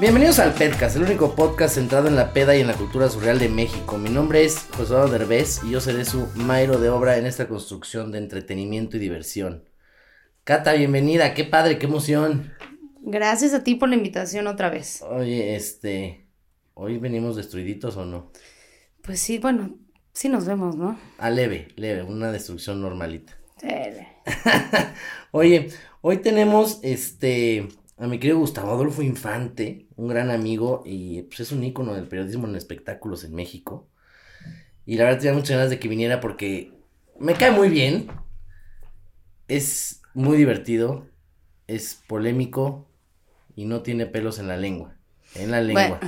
Bienvenidos al Pedcast, el único podcast centrado en la peda y en la cultura surreal de México. Mi nombre es José Eduardo Derbez y yo seré su mairo de obra en esta construcción de entretenimiento y diversión. Cata, bienvenida, qué padre, qué emoción. Gracias a ti por la invitación otra vez. Oye, este, ¿hoy venimos destruiditos o no? Pues sí, bueno, sí nos vemos, ¿no? Ah, leve, leve, una destrucción normalita. Sí. Oye, hoy tenemos, este, a mi querido Gustavo Adolfo Infante, un gran amigo y pues es un ícono del periodismo en espectáculos en México. Y la verdad tenía muchas ganas de que viniera porque me cae muy bien. Es muy divertido, es polémico y no tiene pelos en la lengua. En la lengua.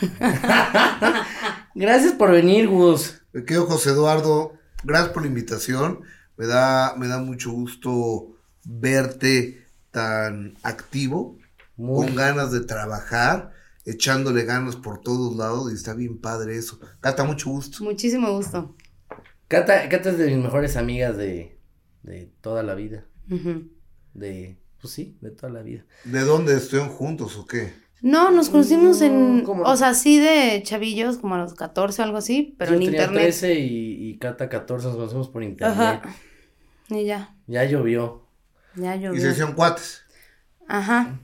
Gracias por venir, Gus. Me quedo José Eduardo, gracias por la invitación. Me da, me da mucho gusto verte tan activo, Muy- con ganas de trabajar, echándole ganas por todos lados y está bien padre eso. Cata, mucho gusto. Muchísimo gusto. Cata, Cata es de mis mejores amigas de, de toda la vida. Ujú. De, pues sí, de toda la vida. ¿De dónde estuvieron juntos o qué? No, nos conocimos en, Mm, ¿cómo? o sea, sí de chavillos, como a los 14 o algo así, pero Yo en tenía internet. 13 y, y Cata 14, nos conocemos por internet. Ajá. Y ya, Ya llovió. ya Y llovió. se hicieron cuates. Ajá.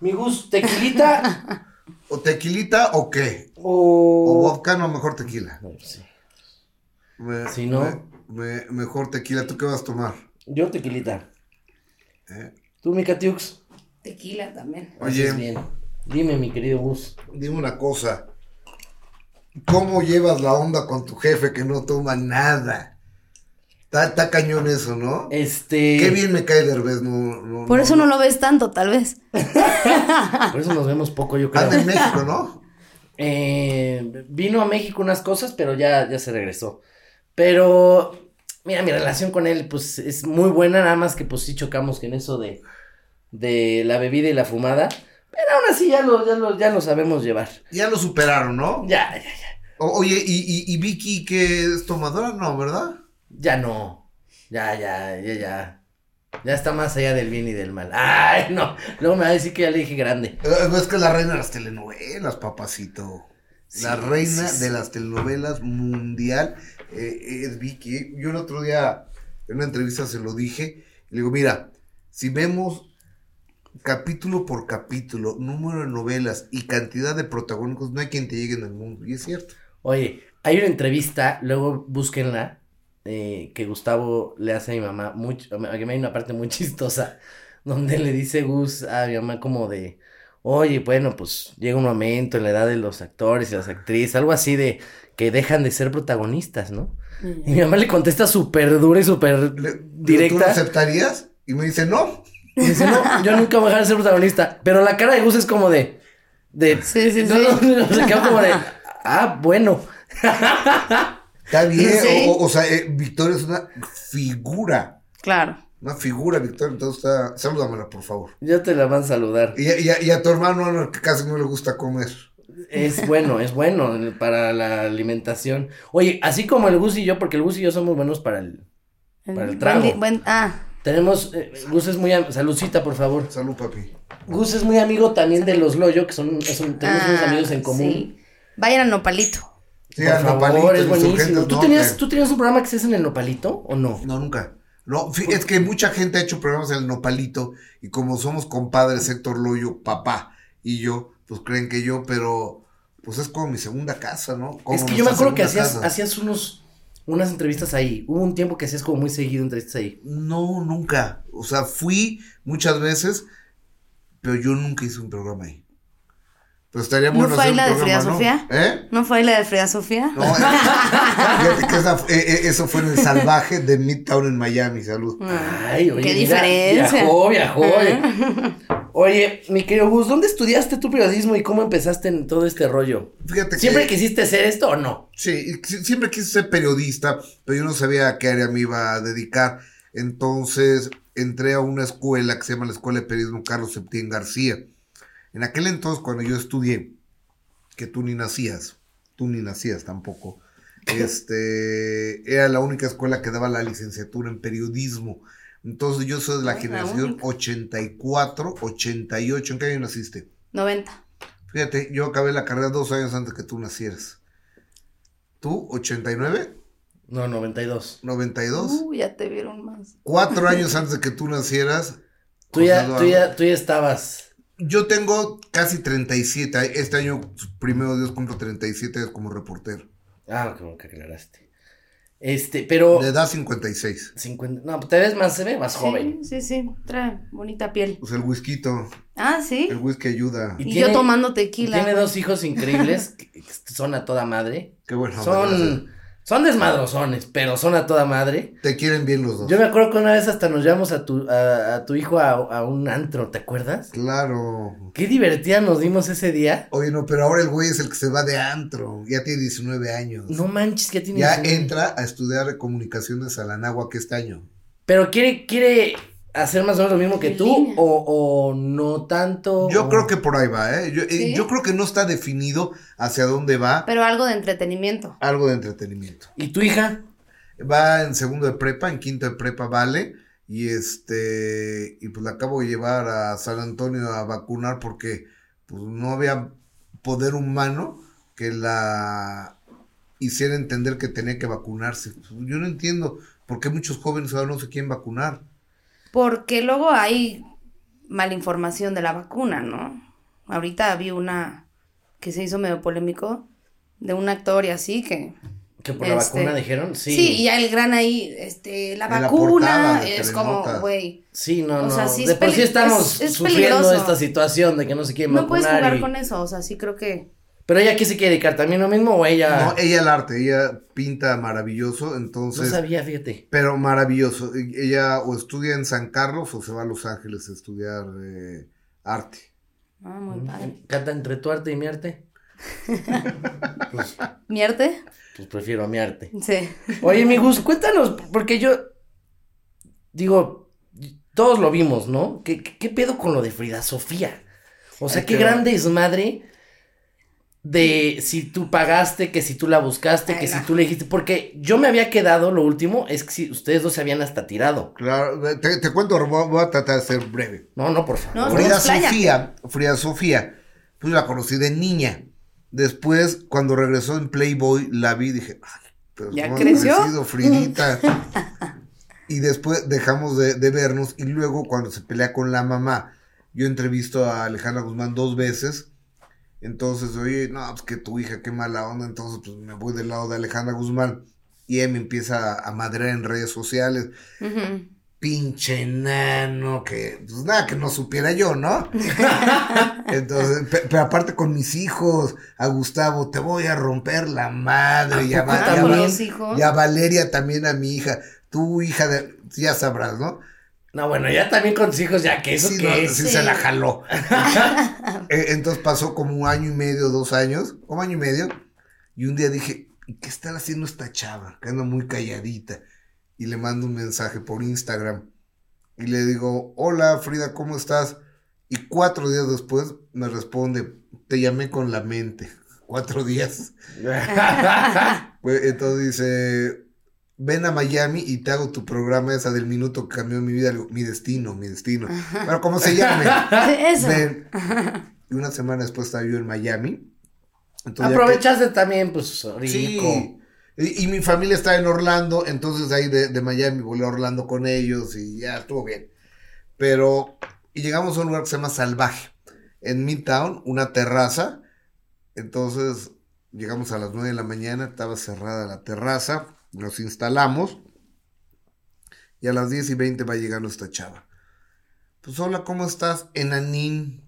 Mi Gus, tequilita ¿O tequilita o qué? O o... vodka, no, mejor tequila. Sí. Me- Si no- me- me- mejor tequila. ¿Tú qué vas a tomar? Yo tequilita. ¿Eh? ¿Tú, mi Catiux? Tequila también. Oye. Bien. Dime, mi querido Gus. Dime una cosa. ¿Cómo llevas la onda con tu jefe que no toma nada? Está, está cañón eso, ¿no? Este... Qué bien me cae Derbez, no, no, Por eso no lo ves tanto, tal vez. Por eso nos vemos poco, yo creo. Anda en México, ¿no? Eh, vino a México unas cosas, pero ya, ya se regresó. Pero, mira, mi relación con él, pues, es muy buena, nada más que, pues, sí chocamos en eso de, de la bebida y la fumada. Pero aún así ya lo, ya lo, ya lo sabemos llevar. Ya lo superaron, ¿no? Ya, ya, ya. O- oye, ¿y, y, y Vicky que es tomadora? No, ¿verdad? Ya no. Ya, ya, ya, ya. Ya está más allá del bien y del mal. Ay, no. Luego me va a decir que ya le dije grande. Eh, Es que la reina de las telenovelas, papacito. La reina sí, sí. de las telenovelas mundial eh, es Vicky. Yo el otro día en una entrevista se lo dije. Le digo, mira, si vemos capítulo por capítulo, número de novelas y cantidad de protagónicos, no hay quien te llegue en el mundo. Y es cierto. Oye, hay una entrevista, luego búsquenla, eh, que Gustavo le hace a mi mamá, muy, ch- a mí hay una parte muy chistosa, donde le dice Gus a mi mamá como de, oye, bueno, pues llega un momento en la edad de los actores y las actrices, algo así de que dejan de ser protagonistas, ¿no? Y mi mamá le contesta súper dura y súper Le- ¿Tú lo directa. aceptarías? Y me dice, no. Y dice, no, yo nunca voy a dejar de ser protagonista. Pero la cara de Gus es como de. de Sí, sí, no, sí. no, no, se quedó como de. Ah, bueno. Está bien. Sí. O, sea, eh, Victoria es una figura. Claro. Una figura, Victoria. Entonces está. Salúdamela, por favor. Ya te la van a saludar. Y, a- y a- y a tu hermano, no, que casi no le gusta comer. Es bueno, es bueno para la alimentación. Oye, así como el Gus y yo, porque el Gus y yo somos buenos para el. Para el trago. buen- ah, Tenemos. eh, Gus es muy. Saludcita, por favor. Salud, papi. Gus es muy amigo también de los Loyo, que son. es un- tenemos unos ah, amigos en común. sí. Vayan al nopalito. Sí, por favor, nopalito, es buenísimo. ¿Tú, no, tenías, ¿Tú tenías un programa que se hace en el Nopalito o no? No, nunca. No, es que mucha gente ha hecho programas en el Nopalito y como somos compadres Héctor Loyo, papá y yo, pues creen que yo, pero pues es como mi segunda casa, ¿no? Como Es que yo me acuerdo que hacías, casa. hacías unos, unas entrevistas ahí. Hubo un tiempo que hacías como muy seguido entrevistas ahí. No, nunca. O sea, fui muchas veces, pero yo nunca hice un programa ahí. Pues estaría ¿No fue ahí la de Frida ¿no? Sofía? ¿Eh? ¿No fue ahí la de Frida Sofía? No, fíjate que esa- eh, eh, eso fue en el salvaje de Midtown en Miami, salud. Ay, oye, Qué mira, diferencia. Viajó, viajó. Oye. Oye, mi querido Gus, ¿dónde estudiaste tu periodismo y cómo empezaste en todo este rollo? Fíjate ¿Siempre que quisiste hacer esto o no? sí, siempre quise ser periodista, pero yo no sabía a qué área me iba a dedicar. Entonces entré a una escuela que se llama la Escuela de Periodismo Carlos Septién García. En aquel entonces, cuando yo estudié, que tú ni nacías, tú ni nacías tampoco, este, era la única escuela que daba la licenciatura en periodismo. Entonces yo soy de la Ah, la generación única. 84, 88. ¿En qué año naciste? 90. Fíjate, yo acabé la carrera dos años antes que tú nacieras. ¿Tú, 89? No, 92. 92. Uh, ya te vieron más. Cuatro años antes de que tú nacieras. Tú ya, José tú ya, tú ya estabas. Yo tengo casi 37. Este año, primero Dios, cumplo 37 años como reportero. Ah, como que aclaraste. Este, pero. De edad 56. 50, no, te ves más, se ve más joven. Sí, sí, sí. Trae bonita piel. Pues el whisky, Ah, sí. el whisky ayuda. Y Y, tiene- yo tomando tequila. Tiene dos hijos increíbles que, que son a toda madre. Qué bueno. Son, son desmadrosones, pero son a toda madre. Te quieren bien los dos. Yo me acuerdo que una vez hasta nos llevamos a tu, a, a tu hijo a, a un antro, ¿te acuerdas? Claro. Qué divertida nos dimos ese día. Oye, no, pero ahora el güey es el que se va de antro. Ya tiene 19 años. No manches, que tiene. ya entra a estudiar comunicaciones a la Náhuac este año. Pero quiere, quiere hacer más o menos lo mismo que tú, o, o no tanto. Yo o- creo que por ahí va, ¿eh? Yo, eh, ¿Sí? yo creo que no está definido hacia dónde va Pero algo de entretenimiento. algo de entretenimiento. ¿Y tu hija? Va en segundo de prepa, en quinto de prepa vale. Y este, y pues la acabo de llevar a San Antonio a vacunar porque pues no había poder humano que la hiciera entender que tenía que vacunarse. Yo no entiendo por qué muchos jóvenes ahora no se quieren vacunar. Porque luego hay malinformación de la vacuna, ¿no? Ahorita vi una que se hizo medio polémico de un actor y así que... ¿Que por la Este, vacuna dijeron? Sí. Sí, y el gran ahí, este, la vacuna es como, güey, Sí, no, O no. sea, sí de es por sí estamos es- es sufriendo peligroso. esta situación de que no se quieren no puedes vacunar. jugar y- con eso, o sea, sí creo que... Pero ella, ¿qué se quiere dedicar? ¿También lo mismo o ella? No, ella el arte, ella pinta maravilloso, No entonces... sabía, fíjate. Pero maravilloso. Ella o estudia en San Carlos o se va a Los Ángeles a estudiar eh, arte. Ah, muy padre. Canta entre tu arte y mi arte. pues, ¿Mierte? pues prefiero a mi arte. Sí. Oye, mi Gus, cuéntanos, porque yo digo, todos lo vimos, ¿no? ¿Qué, qué, qué pedo con lo de Frida Sofía? O sea, Ay, qué qué gran desmadre de si tú pagaste, que si tú la buscaste, que si tú le dijiste, porque yo me había quedado, lo último, es que si ustedes dos se habían hasta tirado. Claro, te, te cuento, voy, a tratar de ser breve. No, no, por favor. No, Frida. Sofía, Frida Sofía, pues la conocí de niña. Después, cuando regresó en Playboy, la vi y dije, ay, pero ¿Ya ¿cómo ha creció? crecido, Fridita. y después dejamos de, de vernos y luego cuando se pelea con la mamá, yo entrevisto a Alejandra Guzmán dos veces. Entonces, oye, no, pues que tu hija, qué mala onda. Entonces, pues me voy del lado de Alejandra Guzmán. Y ella me empieza a, madrear en redes sociales pinche enano, que pues nada, que no supiera yo, ¿no? Entonces, pe- pero aparte con mis hijos, a Gustavo, te voy a romper la madre, y a, y a Valeria también a mi hija, tu hija de, ya sabrás, ¿no? No, bueno, ya también con tus hijos, ya que eso sí, que no, es. sí Sí. se la jaló. Eh, Entonces pasó como un año y medio, dos años, un año y medio, y un día dije, ¿y ¿qué está haciendo esta chava? Que anda muy calladita. Y le mando un mensaje por Instagram. Y le digo, hola Frida, ¿cómo estás? Y cuatro días después me responde, te llamé con la mente. Cuatro días. Pues, entonces dice, ven a Miami y te hago tu programa esa del minuto que cambió mi vida. Mi destino, mi destino. Pero ¿cómo se llame? Eso. Ven. Y una semana después estaba yo en Miami. Aprovechaste también, pues, rico. Sí. Y, y mi familia está en Orlando, entonces ahí de, de Miami volé a Orlando con ellos y ya estuvo bien. Pero, y llegamos a un lugar que se llama Salvaje, en Midtown, una terraza. Entonces, llegamos a las 9 de la mañana, estaba cerrada la terraza, nos instalamos. Y a las 10 y 20 va llegando esta chava. Pues hola, ¿cómo estás? Enanín.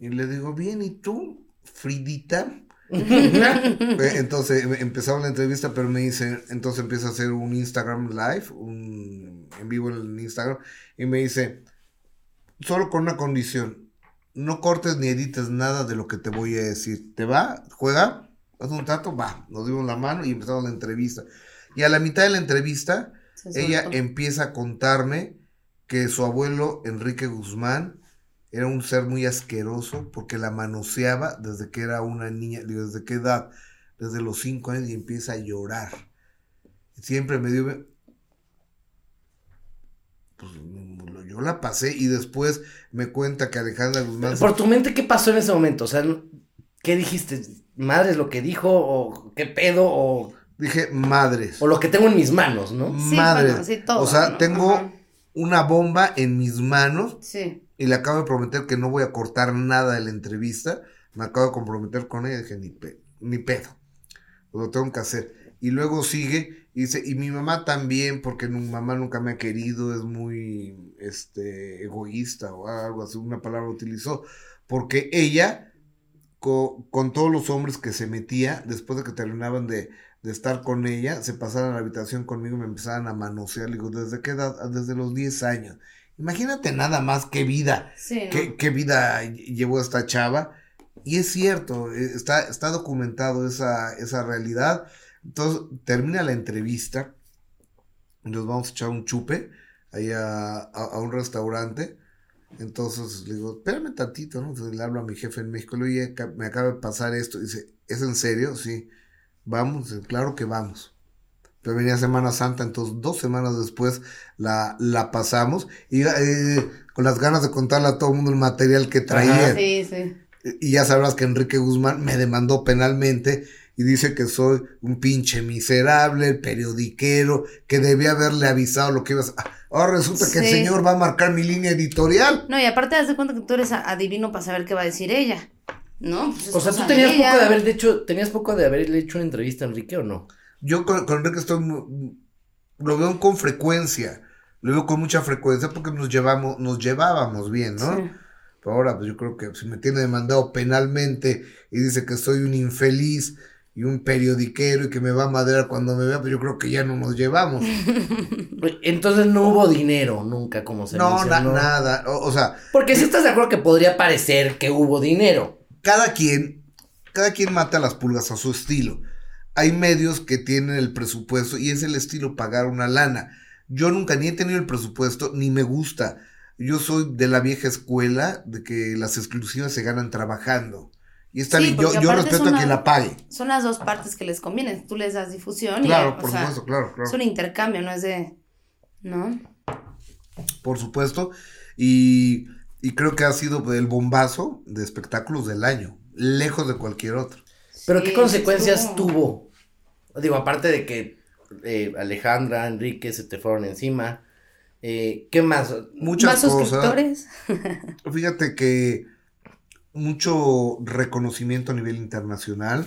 Y le digo, bien, ¿y tú? Fridita. Eh, entonces em- empezamos la entrevista, pero me dice, entonces empieza a hacer un Instagram live, un en vivo en Instagram, y me dice, solo con una condición, no cortes ni edites nada de lo que te voy a decir. ¿Te va? ¿Juega? ¿Haz un trato? Va, nos dimos la mano y empezamos la entrevista. Y a la mitad de la entrevista, ella empieza a contarme que su abuelo Enrique Guzmán era un ser muy asqueroso porque la manoseaba desde que era una niña, desde qué edad, desde los cinco años y empieza a llorar. Siempre me dio, pues yo la pasé y después me cuenta que Alejandra Guzmán... se- Por tu mente, ¿qué pasó en ese momento? O sea, ¿qué dijiste? ¿Madre es lo que dijo? ¿O qué pedo? ¿O, Dije, madres. o lo que tengo en mis manos, no? Sí, madres. bueno, sí, todo, o sea, ¿no? tengo Ajá. una bomba en mis manos Sí. y le acabo de prometer que no voy a cortar nada de la entrevista. Me acabo de comprometer con ella. Dije, ni, pe- ni pedo. Lo tengo que hacer. Y luego sigue y dice, y mi mamá también, porque mi mamá nunca me ha querido, es muy este, egoísta o algo así, una palabra utilizó. Porque ella, co- con todos los hombres que se metía, después de que terminaban de, de estar con ella, se pasaban a la habitación conmigo y me empezaban a manosear. Le digo, ¿desde qué edad? "Ah, Desde los 10 años. Imagínate nada más qué vida, Sí, ¿no? qué, qué vida ll- llevó esta chava. Y es cierto, eh, está, está documentado esa, esa realidad. Entonces, termina la entrevista, nos vamos a echar un chupe ahí a, a- a un restaurante. Entonces le digo, espérame tantito, ¿no? Entonces le hablo a mi jefe en México, le digo, "Oye, me acaba de pasar esto. Dice, ¿es en serio? Sí. Vamos, claro que vamos. Pero venía Semana Santa, entonces dos semanas después la, la pasamos y eh, con las ganas de contarle a todo el mundo el material que traía. Sí, sí. Y ya sabrás que Enrique Guzmán me demandó penalmente y dice que soy un pinche miserable, periodiquero, que debía haberle avisado lo que ibas a... Ahora resulta que el señor va a marcar mi línea editorial. No, y aparte, haz de cuenta que tú eres adivino para saber qué va a decir ella. ¿No? Pues es O sea, tú tenías poco de haber hecho, tenías poco de haberle hecho una entrevista a Enrique o no? Yo con, con Enrique estoy... Lo veo con frecuencia. Lo veo con mucha frecuencia porque nos llevamos, nos llevábamos bien, ¿no? Sí. Pero ahora, pues yo creo que si me tiene demandado penalmente y dice que soy un infeliz y un periodiquero y que me va a madrear cuando me vea, pues yo creo que ya no nos llevamos. Entonces no hubo dinero nunca, como se No, na- mencionó. nada. O, o sea, Porque si estás de acuerdo que podría parecer que hubo dinero. cada quien, cada quien mata las pulgas a su estilo. Hay medios que tienen el presupuesto y es el estilo pagar una lana. Yo nunca ni he tenido el presupuesto ni me gusta. Yo soy de la vieja escuela de que las exclusivas se ganan trabajando. Y está Sí, bien, yo, yo respeto es a quien la pague. Son las dos partes que les convienen. Tú les das difusión y. Claro, o por sea, supuesto, claro, claro. Es un intercambio, no es de. ¿No? Por supuesto. Y, y creo que ha sido el bombazo de espectáculos del año. Lejos de cualquier otro. Pero Sí, ¿qué consecuencias tuvo? Digo, aparte de que eh, Alejandra, Enrique se te fueron encima. eh, ¿Qué más? Muchas ¿Más cosas. suscriptores? Fíjate que mucho reconocimiento a nivel internacional,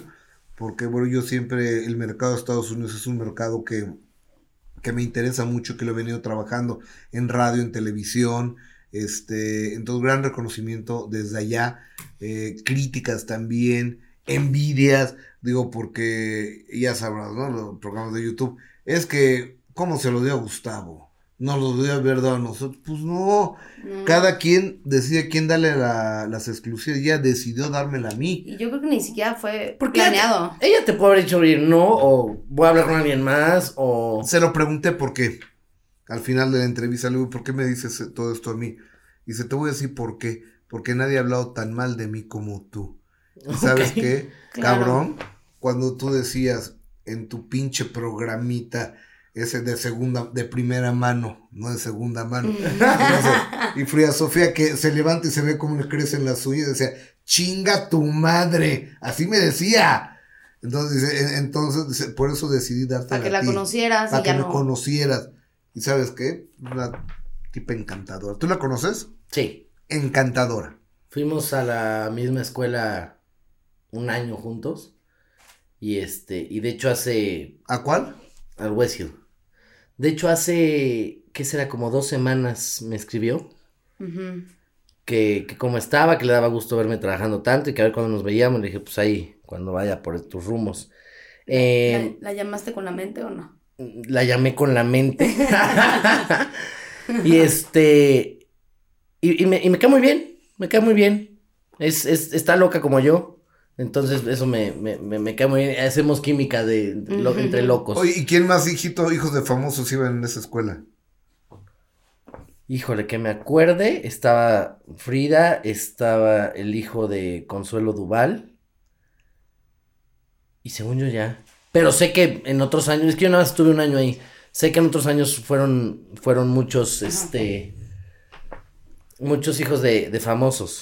porque bueno, yo siempre, el mercado de Estados Unidos es un mercado que, que me interesa mucho, que lo he venido trabajando en radio, en televisión, este, entonces gran reconocimiento desde allá, eh, críticas también, envidias, digo, porque ya sabrás, ¿no? Los programas de YouTube, es que, ¿cómo se lo dio a Gustavo? No lo dio haber dado a nosotros, pues no, No. cada quien decide quién darle la- las exclusivas. Ella decidió dármela a mí. Y yo creo que ni siquiera fue ¿Por qué? planeado. Ella te puede haber dicho, oye, no, o voy a hablar con alguien más, o... Se lo pregunté por qué. Al final de la entrevista le digo, ¿por qué me dices todo esto a mí? Dice, te voy a decir por qué. Porque nadie ha hablado tan mal de mí como tú. ¿Y ¿Sabes qué? Claro. Cabrón, cuando tú decías en tu pinche programita ese de segunda, de primera mano, no de segunda mano. Entonces, y Frida Sofía que se levanta y se ve cómo le crecen las uñas, decía, chinga tu madre, así me decía. Entonces, entonces, dice, por eso decidí darte Para que la conocieras Para que ya me no. conocieras. ¿Y sabes qué? Una tipa encantadora. ¿Tú la conoces? Sí. Encantadora. Fuimos a la misma escuela un año juntos. Y este, y de hecho hace, ¿A cuál? al Westhill. De hecho hace, ¿qué será? Como dos semanas me escribió. Que, que como estaba, que le daba gusto verme trabajando tanto y que a ver cuando nos veíamos. Le dije, pues ahí, cuando vaya por tus rumos. Eh, ¿La, la llamaste con la mente o no? la llamé con la mente. y este. Y, y me, y me cae muy bien. Me cae muy bien. Es, es, está loca como yo. Entonces, eso me, me, me, me cae muy bien. Hacemos química de, de lo- entre locos. Oye, ¿y quién más, hijito, hijos de famosos iban en esa escuela? Híjole, que me acuerde. Estaba Frida, estaba el hijo de Consuelo Duval. Y según yo ya. Pero sé que en otros años, es que yo nada más estuve un año ahí. Sé que en otros años fueron, fueron muchos, este. Muchos hijos de, de famosos.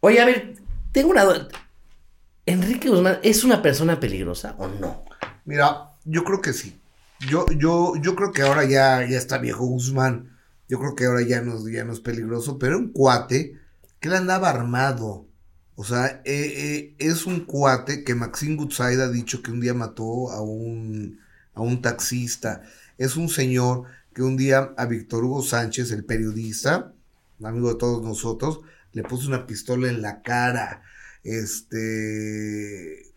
Oye, a ver, tengo una duda. ¿Enrique Guzmán es una persona peligrosa o no? Mira, yo creo que sí. Yo, yo, yo creo que ahora ya, ya está viejo Guzmán. Yo creo que ahora ya no, ya no es peligroso, pero un cuate que él andaba armado. O sea, eh, eh, es un cuate que Maxine Goodside ha dicho que un día mató a un, a un taxista. Es un señor que un día a Víctor Hugo Sánchez, el periodista, amigo de todos nosotros, le puso una pistola en la cara. Este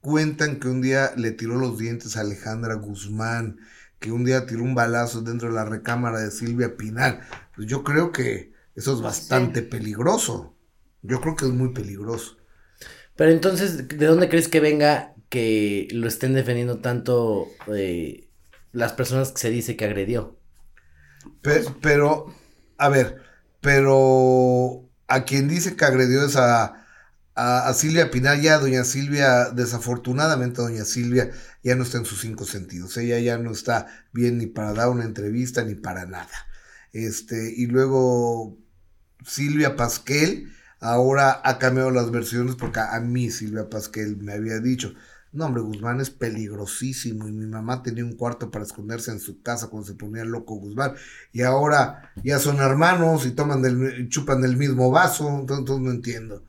cuentan que un día le tiró los dientes a Alejandra Guzmán, que un día tiró un balazo dentro de la recámara de Silvia Pinal. Pues yo creo que eso es bastante peligroso. Yo creo que es muy peligroso. Pero entonces, ¿de dónde crees que venga que lo estén defendiendo tanto eh, las personas que se dice que agredió? Pe- pero, a ver, pero a quien dice que agredió es a, Silvia Pinal, ya doña Silvia, desafortunadamente doña Silvia ya no está en sus cinco sentidos, ella ya no está bien ni para dar una entrevista ni para nada. Este, y luego Silvia Pasquel ahora ha cambiado las versiones porque a mí Silvia Pasquel me había dicho, no hombre, Guzmán es peligrosísimo y mi mamá tenía un cuarto para esconderse en su casa cuando se ponía loco Guzmán y ahora ya son hermanos y toman chupan del mismo vaso, entonces, no entiendo.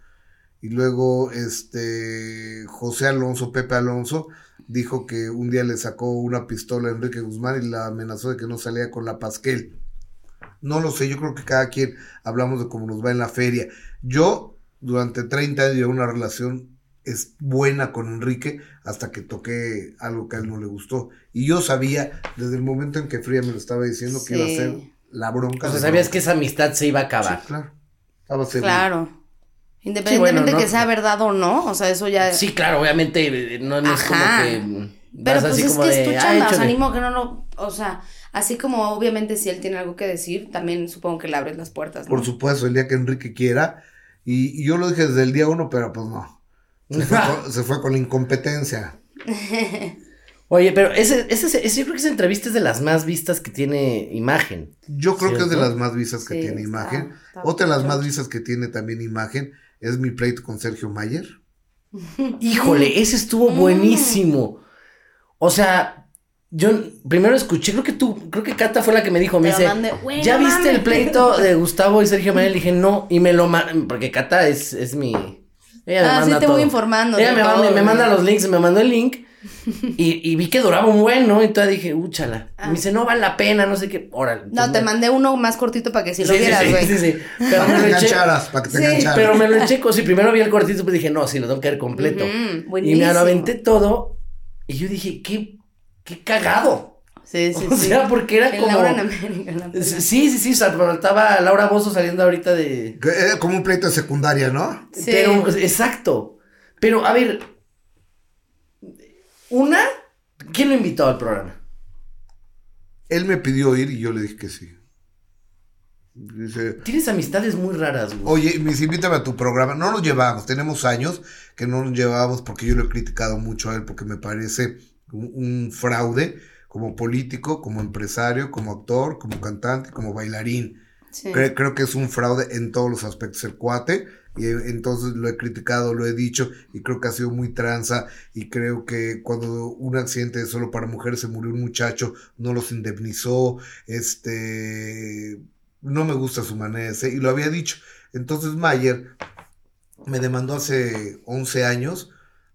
Y luego este José Alonso, Pepe Alonso, dijo que un día le sacó una pistola a Enrique Guzmán y la amenazó de que no salía con la Pasquel. No lo sé, yo creo que cada quien hablamos de cómo nos va en la feria. Yo, durante 30 años, llevé una relación es buena con Enrique hasta que toqué algo que a él no le gustó. Y yo sabía, desde el momento en que Fría me lo estaba diciendo, que iba a ser la bronca. O sea, sabías bronca. que esa amistad se iba a acabar. Sí, claro. Estaba seguro. Claro. Independientemente Sí, bueno, que sea verdad o no, o sea, eso ya... Sí, claro, obviamente eh, no, no es como que Pero pues así es como que de, es tu "Ay, chamba, o sea, échale". ni modo que no lo... O sea, así como obviamente si él tiene algo que decir, también supongo que le abres las puertas, ¿no? Por supuesto, el día que Enrique quiera. Y, y yo lo dije desde el día uno, pero pues no. Se fue con, se fue con la incompetencia. Oye, pero ese, ese, ese- yo creo que esa entrevista es de las más vistas que tiene imagen. Yo creo que es de las más vistas que Sí, tiene está- imagen. está Otra de las más vistas que tiene también imagen es mi pleito con Sergio Mayer. Híjole, ese estuvo buenísimo. O sea, yo primero escuché, creo que tú, creo que Cata fue la que me dijo, me dice, mandé, "Güey, ¿ya viste el mames". pleito de Gustavo y Sergio Mayer? Le dije, no, y me lo porque Cata es, es mi, Ella me Ah, sí, manda te voy informando Ella me, todo, manda, me manda los links, me mandó el link. Y, y vi que duraba un buen, ¿no? Entonces dije, úchala. Y me dice, no vale la pena, no sé qué. Órale. No, te me- mandé uno más cortito para que si lo Sí, sí, vieras, sí, güey. sí, sí. Pero Para me que lo te eché. para que te Sí, engancharas. Pero me lo eché, si primero vi el cortito, pues dije, no, sí, lo tengo que ver completo. Y me lo aventé todo. Y yo dije, qué, qué cagado. Sí, sí, O sí. sea, porque era En como. Laura en América. Sí, sí, sí, o sea, estaba Laura Bozo saliendo ahorita de. Era como un pleito de secundaria, ¿no? Sí. Pero, exacto. Pero, a ver. Una, ¿quién lo invitó al programa? Él me pidió ir y yo le dije que sí. Dice, Tienes amistades muy raras, güey. Oye, mis invítame a tu programa. No nos llevamos, tenemos años que no nos llevamos porque yo lo he criticado mucho a él porque me parece un, un fraude como político, como empresario, como actor, como cantante, como bailarín. Sí. Creo que es un fraude en todos los aspectos el cuate y eh, entonces lo he criticado, lo he dicho y creo que ha sido muy tranza y creo que cuando un accidente solo para mujeres se murió un muchacho, no los indemnizó, este, no me gusta su manera ser y lo había dicho. Entonces Mayer me demandó hace 11 años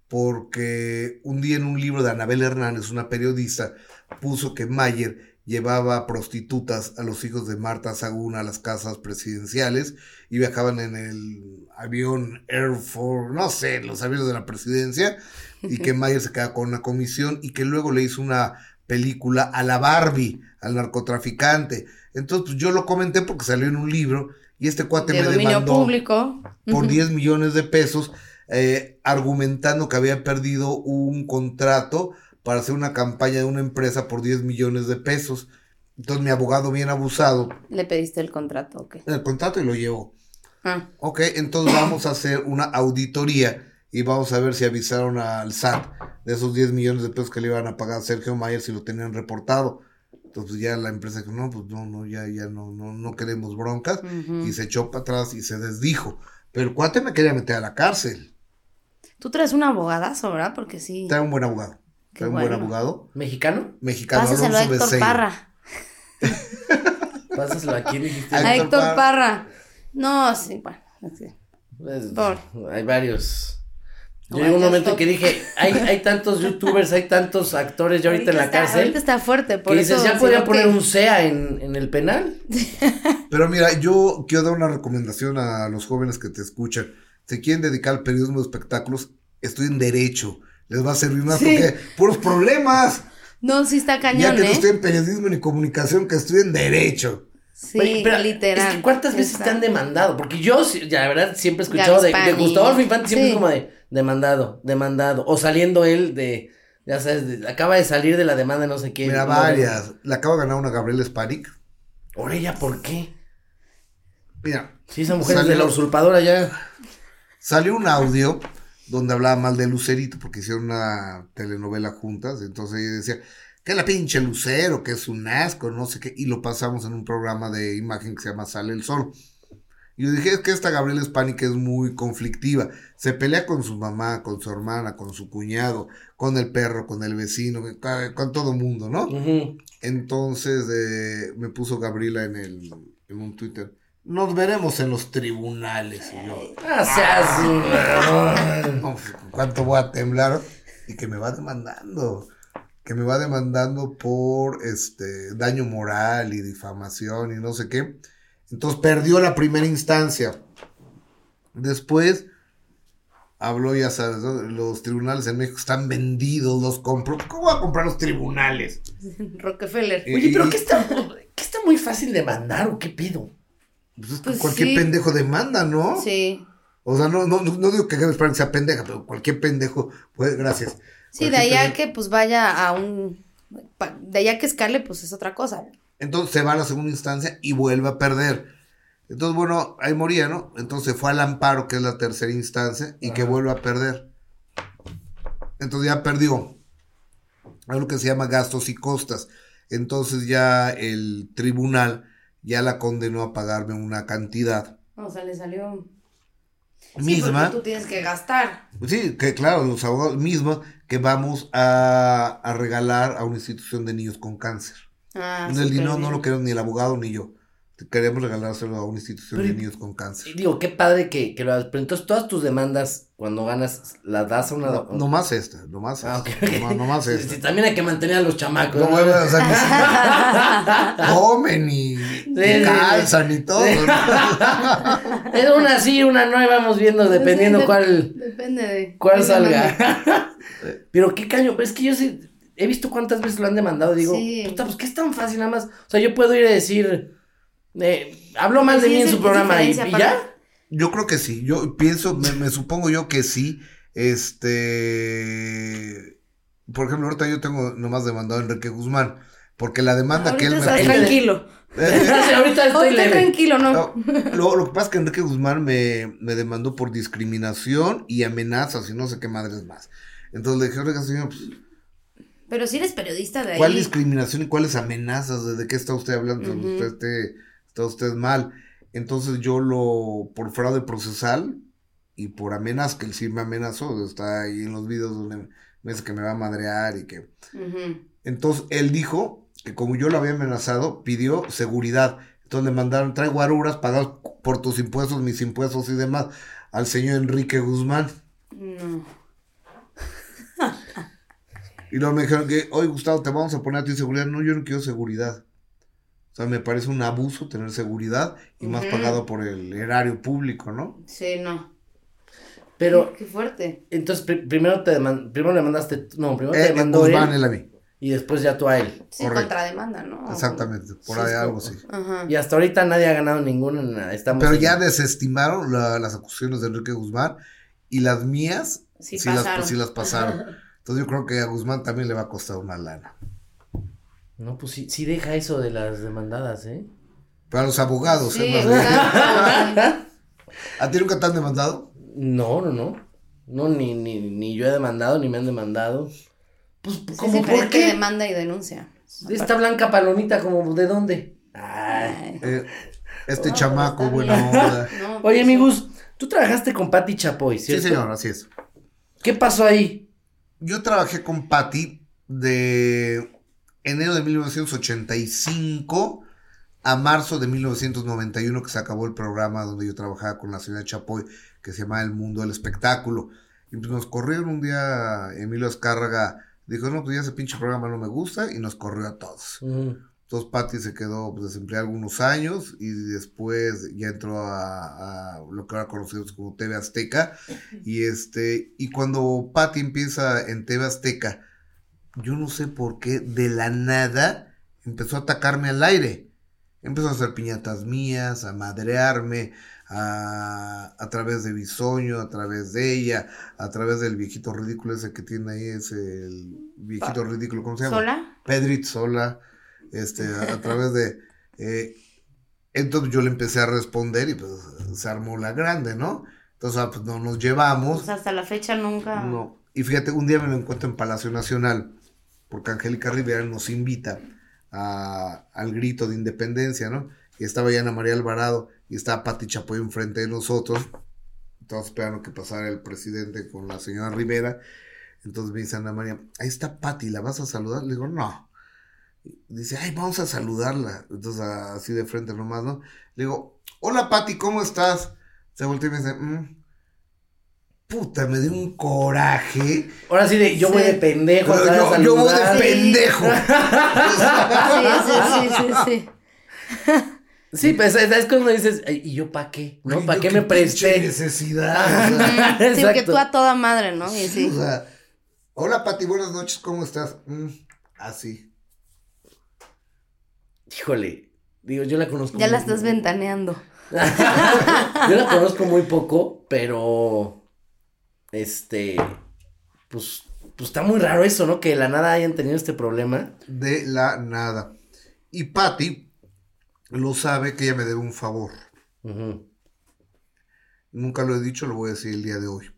porque un día en un libro de Anabel Hernández, una periodista, puso que Mayer llevaba prostitutas a los hijos de Marta Sagún a las casas presidenciales y viajaban en el avión Air Force, no sé, los aviones de la presidencia, y que Mayer se queda con una comisión y que luego le hizo una película a la Barbie, al narcotraficante. Entonces, pues yo lo comenté porque salió en un libro y este cuate de me demandó público. por Ujú. 10 millones de pesos, eh, argumentando que había perdido un contrato para hacer una campaña de una empresa por 10 millones de pesos. Entonces mi abogado bien abusado Le pediste el contrato, ok. el contrato y lo llevó. Ah, Ok, entonces vamos a hacer una auditoría y vamos a ver si avisaron al SAT de esos 10 millones de pesos que le iban a pagar a Sergio Mayer si lo tenían reportado. Entonces ya la empresa dijo, no, pues no, no, ya, ya no, no, no queremos broncas. Y se echó para atrás y se desdijo. Pero el cuate me quería meter a la cárcel. Tú traes un abogadazo, ¿verdad? Porque sí. Trae un buen abogado. Qué un buen abogado. ¿Mexicano? Mexicano, Pásaselo a Alonso Héctor Beceiro. Parra. Pásaselo a quién dijiste. A Héctor Héctor Parra. Parra. No, sí, bueno. así. Pues, Hay varios. Yo llegó un momento que dije, hay, hay tantos youtubers, hay tantos actores ya ahorita, en la está- cárcel. Ahorita está fuerte, por que dices, eso. ya podría poner un SEA en, en el penal. Pero mira, yo quiero dar una recomendación a los jóvenes que te escuchan. Si quieren dedicar al periodismo de espectáculos, estudien Derecho. Les va a servir más Sí. porque puros problemas. No, sí está ya cañón, que no ¿eh? estudien periodismo ni comunicación, que estudien Derecho. Sí, Oye, pero literal. es que ¿Cuántas veces te han demandado? Porque yo, sí, ya, la verdad, siempre he escuchado de. Gustavo Infante, siempre Sí. es como de demandado, demandado. O saliendo él de, ya sabes, de- acaba de salir de la demanda de no sé qué. Mira, no, varias. Le acaba de ganar una Gabriela Spanik. Ahora ella, ¿por qué? Mira, Si esa mujer es de la usurpadora ya. Salió un audio donde hablaba mal de Lucerito porque hicieron una telenovela juntas. Entonces ella decía que la pinche Lucero, que es un asco, no sé qué. Y lo pasamos en un programa de imagen que se llama Sale el Sol. Y yo dije, es que esta Gabriela Spanik es muy conflictiva. Se pelea con su mamá, con su hermana, con su cuñado, con el perro, con el vecino, con, todo mundo, ¿no? Entonces eh, me puso Gabriela en, el, en un Twitter. Nos veremos en los tribunales. Y yo, Ah, seas- no, pues, ¿Cuánto voy a temblar? Y que me va demandando. Que me va demandando por este daño moral y difamación y no sé qué. Entonces perdió la primera instancia. Después habló, ya sabes, ¿no? los tribunales en México están vendidos, los compro. ¿Cómo voy a comprar los tribunales? Rockefeller. Oye, pero Y- ¿qué está, qué está muy fácil de mandar o qué pido? Pues Pues cualquier sí. pendejo demanda, ¿no? Sí. O sea, no, no, no digo que Gabriel Spanik sea pendeja, pero cualquier pendejo puede, gracias. Sí, de allá pendejo- que pues vaya a un. De allá que escale, pues es otra cosa. Entonces se va a la segunda instancia y vuelve a perder. Entonces, bueno, ahí moría, ¿no? Entonces fue al amparo, que es la tercera instancia, y que vuelve a perder. Entonces ya perdió. Lo que se llama gastos y costas. Entonces ya el tribunal ya la condenó a pagarme una cantidad O sea, le salió. misma. Sí, tú tienes que gastar. Sí, que claro, los abogados mismos que vamos a, a regalar a una institución de niños con cáncer. Ah, Entonces, el dinero no lo queremos ni el abogado ni yo. Queremos regalárselo a una institución Pero- de niños con cáncer. Y digo, qué padre que, que lo hagas. Pero entonces todas tus demandas, cuando ganas, las das a una... No, nomás esta, nomás esta. Ah, ok, ok. Nomás, nomás Sí, esta. sí, también hay que mantener a los chamacos. No, ¿no? o sea, ni- comen y, y sí, calzan y todo. Sí. ¿no? Es una sí, una no, y vamos viendo dependiendo Sí, de- cuál, Depende de. cuál de salga. Pero qué caño, es que yo sí, he visto cuántas veces lo han demandado, digo, Sí. puta, pues que es tan fácil nada más. O sea, yo puedo ir a decir, eh, habló mal de Sí, mí en su programa y, y ya. Yo creo que sí. Yo pienso, me, me supongo yo que sí. Este. Por ejemplo, ahorita yo tengo nomás demandado a Enrique Guzmán. Porque la demanda que él Ahorita me. estás tranquilo. Ahorita estoy Ahorita leve. tranquilo, ¿no? No, lo, lo que pasa es que Enrique Guzmán me, me demandó por discriminación y amenazas y no sé qué madres más. Entonces le dije, oiga, señor, pues, Pero si eres periodista de ahí. ¿cuál discriminación y cuáles amenazas? ¿De qué está usted hablando? Ujú. Usted esté- está usted mal. Entonces yo lo, por fraude procesal y por amenazas, que él sí me amenazó, está ahí en los videos donde me dice que me va a madrear y que... Entonces él dijo que como yo lo había amenazado, pidió seguridad. Entonces le mandaron, trae guaruras pagados por tus impuestos, mis impuestos y demás, al señor Enrique Guzmán. No. Y luego me dijeron que, oye Gustavo, te vamos a poner a ti seguridad. No, yo no quiero seguridad. O sea, me parece un abuso tener seguridad y más pagado por el erario público, ¿no? Sí, no. Pero, Qué fuerte. entonces, pri- primero te deman- primero le mandaste, no, primero te Eh, demandó Guzmán, él él a mí. y después ya tú a él. Sí, Correcto. contrademanda, ¿no? Exactamente, por Sí, ahí algo así. Ajá. Y hasta ahorita nadie ha ganado ninguna, estamos Pero en- ya desestimaron la- las acusaciones de Enrique Guzmán y las mías Sí, sí, las, pasaron. sí las pasaron. Entonces yo creo que a Guzmán también le va a costar una lana. No, pues sí, sí deja eso de las demandadas, ¿eh? Para los abogados, Sí, ¿eh? Más bien. exacto. ¿A ti nunca te han demandado? No, no, no. No, ni, ni, ni yo he demandado, ni me han demandado. Pues, Sí, es ¿cómo por qué? demanda y denuncia. Esta blanca palomita, como, ¿de dónde? Ay. Eh, este chamaco, buena bien. onda. No, Oye, pues, amigos, tú trabajaste con Patti Chapoy, Sí, ¿cierto? señor, así es. ¿Qué pasó ahí? Yo trabajé con Patty de enero de 1985 a marzo de 1991 que se acabó el programa donde yo trabajaba con la señora Chapoy que se llamaba El Mundo del Espectáculo. Y pues nos corrieron un día, Emilio Azcárraga dijo, no, pues ya ese pinche programa no me gusta y nos corrió a todos. Mm, Entonces Patty se quedó pues, desempleada algunos años y después ya entró a, a lo que ahora conocemos como TV Azteca. Y este, y cuando Patty empieza en TV Azteca, yo no sé por qué, de la nada, empezó a atacarme al aire. Empezó a hacer piñatas mías, a madrearme, a, a través de Bisoño, a través de ella, a través del viejito ridículo ese que tiene ahí, es el viejito ridículo, ¿cómo se llama? ¿Sola? Pedrit Sola, este, a, a través de... eh, entonces yo le empecé a responder y pues se armó la grande, ¿no? Entonces ah, pues no nos llevamos. Pues hasta la fecha nunca. No. Y fíjate, un día me lo encuentro en Palacio Nacional, porque Angélica Rivera nos invita al grito de independencia, ¿no? Y estaba ya Ana María Alvarado y estaba Pati Chapoy enfrente de nosotros. Todos esperando que pasara el presidente con la señora Rivera. Entonces me dice Ana María, ahí está Pati, ¿la vas a saludar? Le digo, no. Dice, ay, vamos a saludarla. Entonces, así de frente nomás, ¿no? Le digo, hola Pati, ¿cómo estás? Se voltea y me dice, "Mm". Puta, me dio un coraje. Ahora sí, de, yo voy de pendejo. Yo, atrás a yo- yo voy de pendejo. Sí, sí, sí, sí, sí. Sí, pues es, cuando dices, "Ay, ¿y yo para qué? ¿No? ¿Para qué qué me presté? necesidad. Sí, porque tú a toda madre, ¿no? Y sí. o sea, hola Pati, buenas noches, ¿cómo estás? Mm, así. Híjole, digo, yo la conozco. Ya la muy- estás ventaneando. Yo la conozco muy poco, pero. Este. Pues. Pues está muy raro eso, ¿no? Que de la nada hayan tenido este problema. De la nada. Y Pati lo sabe que ella me debe un favor. Nunca lo he dicho, lo voy a decir el día de hoy.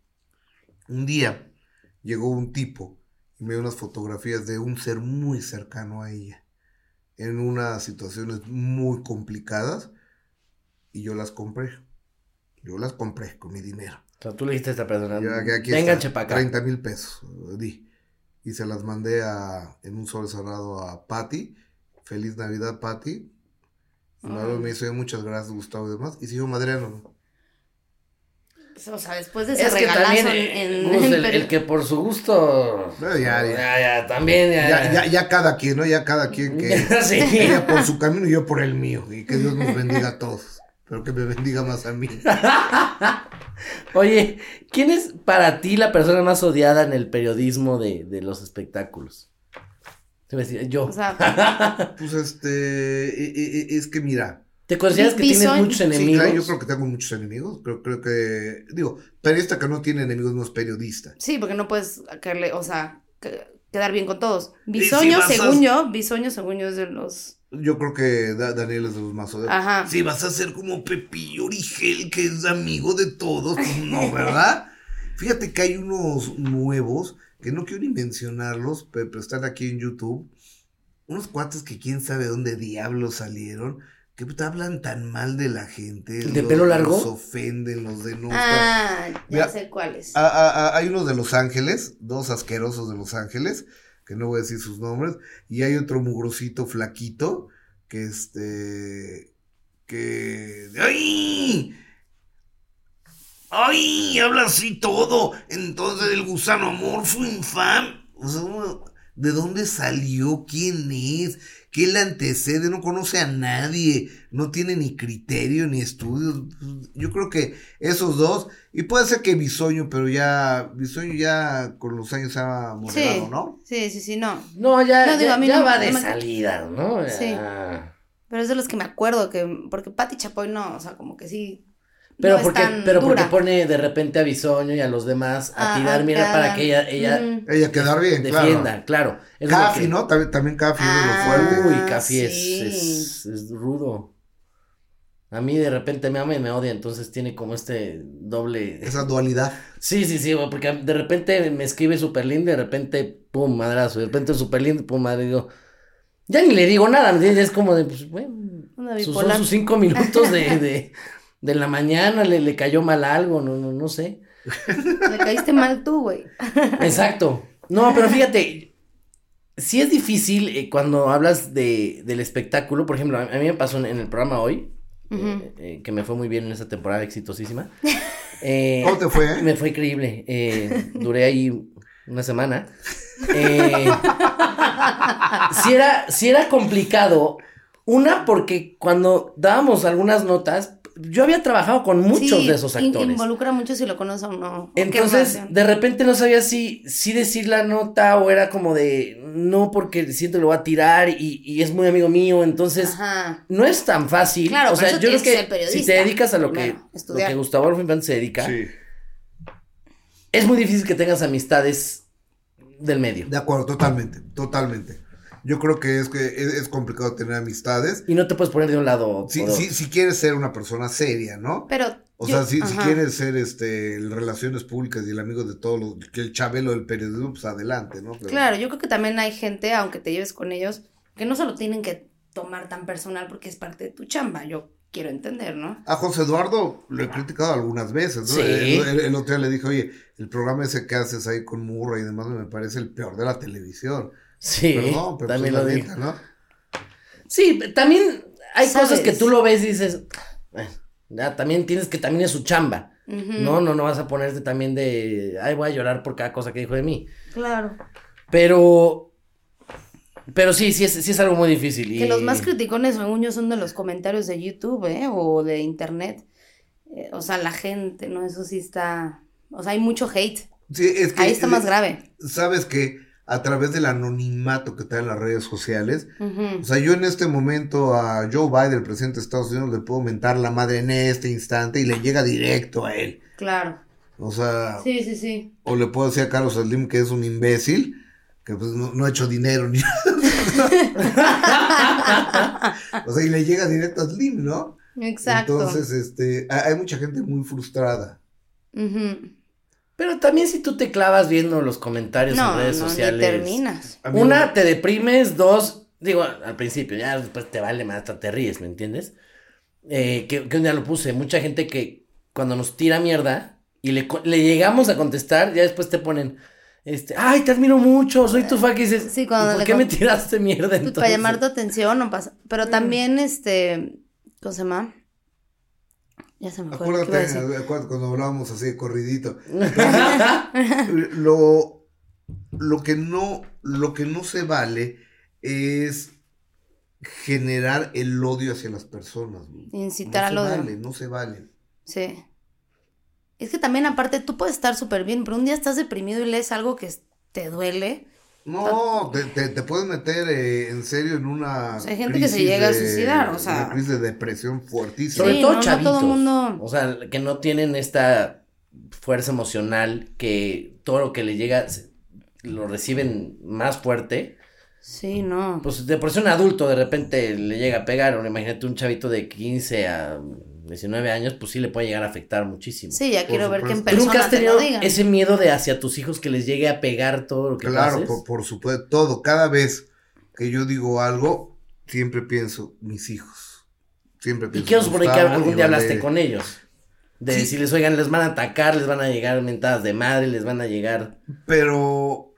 Un día llegó un tipo y me dio unas fotografías de un ser muy cercano a ella. En unas situaciones muy complicadas. Y yo las compré. Yo las compré con mi dinero. O sea, tú le dijiste a esta persona. Vengan, chepaca. 30 mil pesos di. Y se las mandé a, en un sobre cerrado a Patty. Feliz Navidad, Patty. Luego me dice, muchas gracias, Gustavo y demás. Y siguió madreando. ¿no? O sea, después de ese Es que regalazo también en, en- Gus, en el, que por su gusto. Pero ya, ya. ya, ya, también, ya. Ya, ya, ya cada quien, ¿no? Ya cada quien que... Sí. Ella por su camino y yo por el mío. Y que Dios nos bendiga a todos. Pero que me bendiga más a mí. Oye, ¿quién es para ti la persona más odiada en el periodismo de, de los espectáculos? Te voy a decir, yo. O sea, Pues este, e- e- e- es que mira, ¿Te consideras que tienes muchos sí, enemigos? claro, yo creo que tengo muchos enemigos, creo, creo que, digo, periodista que no tiene enemigos no es periodista. sí, porque no puedes caerle, o sea, que- quedar bien con todos. si Bisoño, a- según yo, Bisoño, según yo, es de los... Yo creo que Da- Daniel es de los más odiados. Ajá. Si vas a ser como Pepillo Origel, que es amigo de todos, pues no, ¿verdad? Fíjate que hay unos nuevos, que no quiero ni mencionarlos, pe- pero están aquí en YouTube. Unos cuates que quién sabe dónde diablos salieron, que te hablan tan mal de la gente. ¿De los- pelo largo? Los ofenden, los denuncian. Ah, ya Mira, sé cuáles. Ah, ah, ah, hay unos de Los Ángeles, dos asquerosos de Los Ángeles, que no voy a decir sus nombres, y hay otro mugrosito flaquito, que este, que, ¡ay! ¡Ay! Habla así todo, entonces el gusano amorfo infam, o ¿de dónde salió? ¿Quién es? ¿Qué le antecede? No conoce a nadie, no tiene ni criterio ni estudios. Yo creo que esos dos, y puede ser que Bisoño, pero ya, Bisoño ya con los años se ha moderado, Sí. ¿no? Sí, sí, sí, no. No, ya, No, digo, ya, a mí ya no- va de me- salida, ¿no? Sí. Pero es de los que me acuerdo que, porque Patti Chapoy no, o sea, como que sí. Pero, no es porque, tan pero porque pone de repente a Bisoño y a los demás a Ah, tirar mierda para claro. que ella, ella Ujú. Ella quedar bien, defienda, claro. Es lo Cafi, que- ¿no? También, también Cafi es Ah. lo fuerte. Uy, Cafi es, sí. es, es rudo. A mí de repente me ama y me odia, entonces tiene como este doble. Esa dualidad. Sí, sí, sí, porque de repente me escribe súper lindo y de repente, pum, madrazo. De repente súper lindo, pum, madre, digo. Ya ni le digo nada, ¿me entiendes? Es como de, pues, bueno, Una sus, son sus cinco minutos de, de, de la mañana, le, le cayó mal algo, no, no, no sé. Le caíste mal tú, güey. Exacto. No, pero fíjate, sí es difícil eh, cuando hablas de, del espectáculo. Por ejemplo, a, a mí me pasó en, en el programa hoy, eh, eh, que me fue muy bien en esa temporada exitosísima. Eh, ¿Cómo te fue? eh? Me fue increíble. eh, duré ahí una semana. Eh, sí, era, sí era complicado. Una, porque cuando dábamos algunas notas, yo había trabajado con muchos Sí, de esos actores. Involucra mucho si lo conoces o no. Entonces, de repente no sabía si, si decir la nota o era como de, no, porque siento que lo voy a tirar y, y es muy amigo mío, entonces Ajá. no es tan fácil. Claro, o sea, yo creo que si te dedicas a lo que, primero, lo que Gustavo se dedica, Sí, es muy difícil que tengas amistades del medio. de acuerdo, totalmente, totalmente. Yo creo que es que es, es complicado tener amistades. Y no te puedes poner de un lado Si, si, si quieres ser una persona seria, ¿no? Pero. O yo- sea, si, si quieres ser este relaciones públicas y el amigo de todos los, que el chabelo del periodismo, pues adelante, ¿no? Pero- Claro, yo creo que también hay gente, aunque te lleves con ellos, que no se lo tienen que tomar tan personal porque es parte de tu chamba. Yo quiero entender, ¿no? A José Eduardo lo he criticado algunas veces, ¿no? Sí. El, el- el otro día le dije, oye, el programa ese que haces ahí con Murra y demás me parece el peor de la televisión. Sí, Perdón, pero también pues, lo digo. neta, ¿no? Sí, también hay ¿Sabes? cosas que tú lo ves y dices, "Bueno, ya también tienes que también es su chamba. No, no, no vas a ponerte también de, ay, voy a llorar por cada cosa que dijo de mí. Claro. Pero, pero sí, sí es, sí es algo muy difícil. Y... Que los más criticones, según yo, son de los comentarios de YouTube, ¿eh? O de internet. Eh, o sea, la gente, ¿no? Eso sí está. O sea, hay mucho hate. Sí, es que, Ahí está más grave. Sabes que a través del anonimato que traen las redes sociales, o sea, yo en este momento a Joe Biden, el presidente de Estados Unidos, le puedo mentar la madre en este instante y le llega directo a él. Claro. O sea, Sí, sí, sí. o le puedo decir a Carlos Slim que es un imbécil, que pues no, no ha hecho dinero ni O sea, y le llega directo a Slim, ¿no? Exacto. Entonces, este, hay mucha gente muy frustrada. Ujú. Pero también si tú te clavas viendo los comentarios No, en redes no, sociales. ni terminas. Una, te deprimes, dos, digo, al principio, ya después te vale más, hasta te ríes, ¿me entiendes? Eh, que, que un día lo puse, mucha gente que cuando nos tira mierda y le, le llegamos a contestar, ya después te ponen, este, ay, te admiro mucho, soy tu fan, que dices, Sí, cuando "¿Y ¿por le qué me tiraste mierda Pues entonces? para llamar tu atención no pasa. Pero también, este, ¿Cómo se llama? Ya se me fue. ¿qué iba a Acuérdate, acuérdate cuando hablábamos así de corridito. lo, lo que no, lo que no se vale es generar el odio hacia las personas. Incitar no al se odio. vale, no se vale. Sí. Es que también aparte tú puedes estar súper bien, pero un día estás deprimido y lees algo que te duele. No, te, te, te puedes meter eh, en serio en una. O sea, hay gente que se llega a suicidar, o sea. Una crisis de depresión fuertísima. Sobre Sí, todo no, no chavitos. todo mundo- O sea, que no tienen esta fuerza emocional que todo lo que le llega lo reciben más fuerte. Sí, no. Pues de por sí un adulto de repente le llega a pegar, o imagínate un chavito de 15 a 19 años, pues sí le puede llegar a afectar muchísimo. Sí, ya Por quiero ver que en. ¿Tú nunca persona has te tenido lo digan. ese miedo de hacia tus hijos que les llegue a pegar todo lo que Claro, haces? por, por supuesto, todo. Cada vez que yo digo algo, siempre pienso, mis hijos. Siempre ¿Y pienso. qué os por ahí que algún y día hablaste con ellos? De Sí. decirles, oigan, les van a atacar, les van a llegar mentadas de madre, les van a llegar... Pero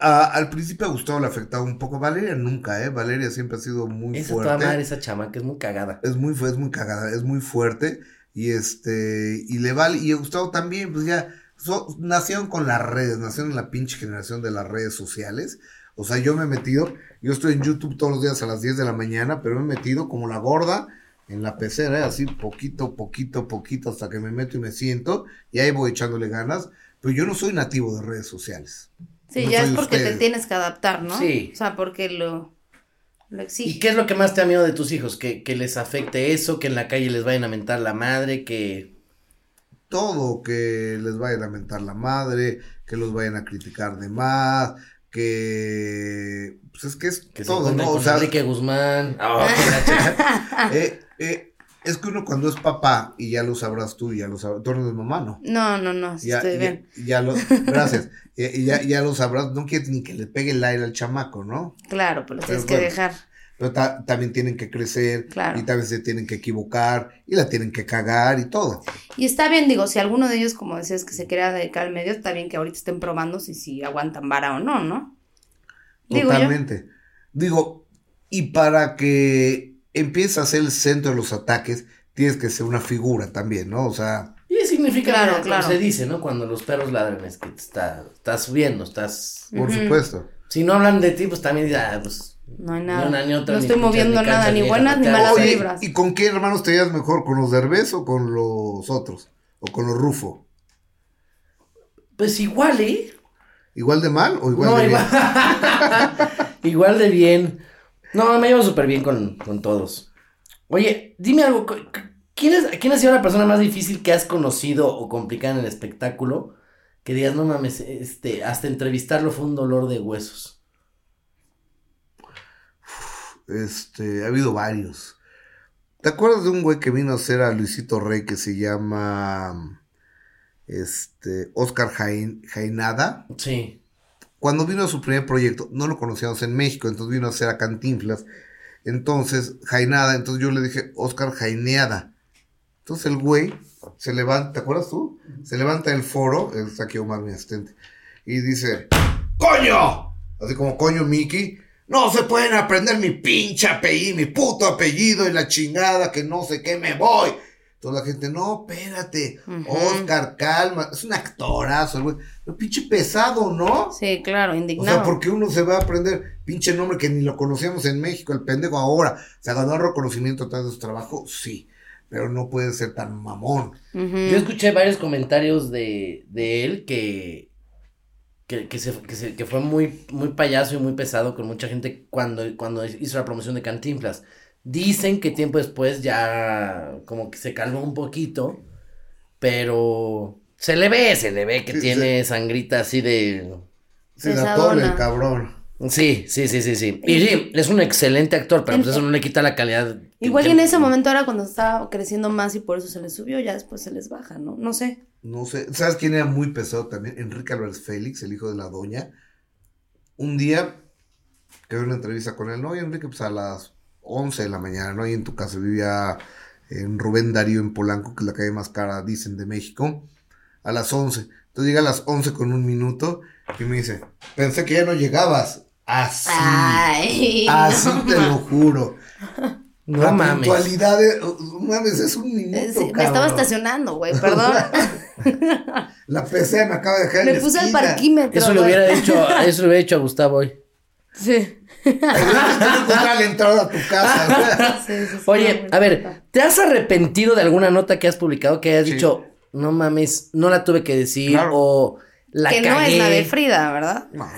a- al principio a Gustavo le afectaba un poco. Valeria nunca, ¿eh? Valeria siempre ha sido muy Esa toda fuerte. madre, esa chama, que es muy cagada. Es muy, es muy cagada, es muy fuerte. Y este, y le vale, y a Gustavo también, pues ya, so- nacieron con las redes, nacieron en la pinche generación de las redes sociales. O sea, yo me he metido, yo estoy en YouTube todos los días a las 10 de la mañana, pero me he metido como la gorda en la pecera, ¿eh? así poquito, poquito, poquito, hasta que me meto y me siento, y ahí voy echándole ganas. Pero yo no soy nativo de redes sociales. Sí, no ya es porque te tienes que adaptar, ¿no? Sí. O sea, porque lo, lo ¿Y exige. qué es lo que más te da miedo de tus hijos? ¿Que, que les afecte eso, que en la calle les vayan a mentar la madre, que... todo, que les vayan a mentar la madre, que los vayan a criticar de más, que pues es que es Que se todo, encuentren ¿no? O con sea, Enrique Guzmán. Ah, eh, eh, es que uno cuando es papá, y ya lo sabrás tú, ya lo sabrás, tú eres mamá, ¿no? No, no, no, Ya, estoy ya, bien. ya lo, gracias, Eh, y ya, ya lo sabrás, no quieres ni que le pegue el aire al chamaco, ¿no? Claro, pero lo Pero tienes que dejar. Pero ta- también tienen que crecer, Claro. y también se tienen que equivocar, y la tienen que cagar y todo. Y está bien, digo, si alguno de ellos, como decías, que se quiera dedicar al medio, está bien que ahorita estén probando si, si aguantan vara o no, ¿no? Digo yo. Totalmente. Digo, y para que empieces a ser el centro de los ataques, tienes que ser una figura también, ¿no? O sea, Y significa, Claro, como claro. se dice, ¿no? Cuando los perros ladran es que te está, estás subiendo, estás... por supuesto. Si no hablan de ti, pues también dirá, ah, pues... No hay Ni nada. una ni otra, no ni estoy moviendo ni nada, ni buenas ni malas Oye, vibras. ¿y con qué hermanos te llevas mejor? ¿Con los Derbez o con los otros? ¿O con los Rufo? Pues igual, ¿eh? ¿Igual de mal o igual no, de igual. igual de bien. No, me llevo súper bien con, con todos. Oye, dime algo. ¿Quién, es, ¿Quién ha sido la persona más difícil que has conocido o complicada en el espectáculo? Que digas, no mames, este, hasta entrevistarlo fue un dolor de huesos. Este, ha habido varios. ¿Te acuerdas de un güey que vino a hacer a Luisito Rey que se llama este Oscar Jain- Jainada? Sí. Cuando vino a su primer proyecto, no lo conocíamos en México, entonces vino a hacer a Cantinflas. Entonces, Jainada, entonces yo le dije, Oscar Jaineada. Entonces el güey se levanta, ¿te acuerdas tú? Se levanta el foro, está aquí Omar, mi asistente, y dice, ¡Coño! Así como coño Mickey. No se pueden aprender mi pinche apellido, mi puto apellido y la chingada que no sé qué, me voy. Toda la gente, no, espérate. Oscar, calma, es un actorazo, el güey. Pero pinche pesado, ¿no? Sí, claro, O indignado. sea, porque uno se va a aprender pinche nombre que ni lo conocíamos en México, el pendejo ahora. Se ganó el reconocimiento tras de su trabajo, sí. Pero no puede ser tan mamón. Yo escuché varios comentarios de, de él que, que, que, se, que, se- que fue muy, muy payaso y muy pesado con mucha gente cuando, cuando hizo la promoción de Cantinflas. Dicen que tiempo después ya como que se calmó un poquito, pero se le ve, se le ve que Sí, tiene sangrita así de... Se la tole el cabrón. Sí, sí, sí, sí, sí. Y sí, es un excelente actor, pero pues eso no le quita la calidad. que- Igual que- en ese momento era cuando estaba creciendo más y por eso se les subió, ya después se les baja, ¿no? No sé. No sé. ¿Sabes quién era muy pesado también? Enrique Álvarez Félix, el hijo de la doña. Un día que vi una entrevista con él, ¿no? Y Enrique, pues a las 11 de la mañana, ¿no? Y en tu casa vivía en Rubén Darío en Polanco, que es la calle más cara, dicen, de México. A las 11. Entonces llega a las 11 con un minuto y me dice, pensé que ya no llegabas. Así. Ay. Así te lo juro. No la mames. puntualidad, de- no mames, es un minuto, sí, me cabrón. estaba estacionando, güey, perdón. La PC me acaba de dejar me puse al esquina. parquímetro. Eso güey. hubiera dicho, eso le hubiera dicho a Gustavo hoy. Sí. La entrada a tu casa. Sí, sí, sí, Oye, a ver, ¿te has arrepentido de alguna nota que has publicado que hayas Sí. dicho, no mames, no la tuve que decir Claro. o la que cagué? no es la de Frida, ¿verdad? No.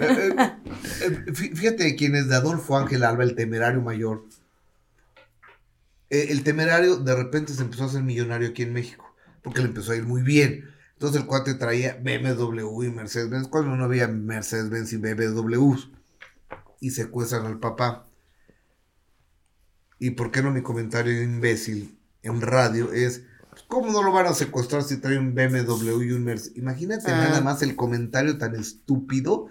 Eh, eh, eh, fí- Fíjate quién es de Adolfo Ángel Alba, el temerario mayor. El temerario de repente se empezó a hacer millonario aquí en México, porque le empezó a ir muy bien. Entonces el cuate traía BMW y Mercedes-Benz, cuando no había Mercedes-Benz y BMWs. Y secuestran al papá. ¿Y por qué no mi comentario imbécil en radio es, pues, ¿cómo no lo van a secuestrar si trae un BMW y un Mercedes? Imagínate Ah. nada más el comentario tan estúpido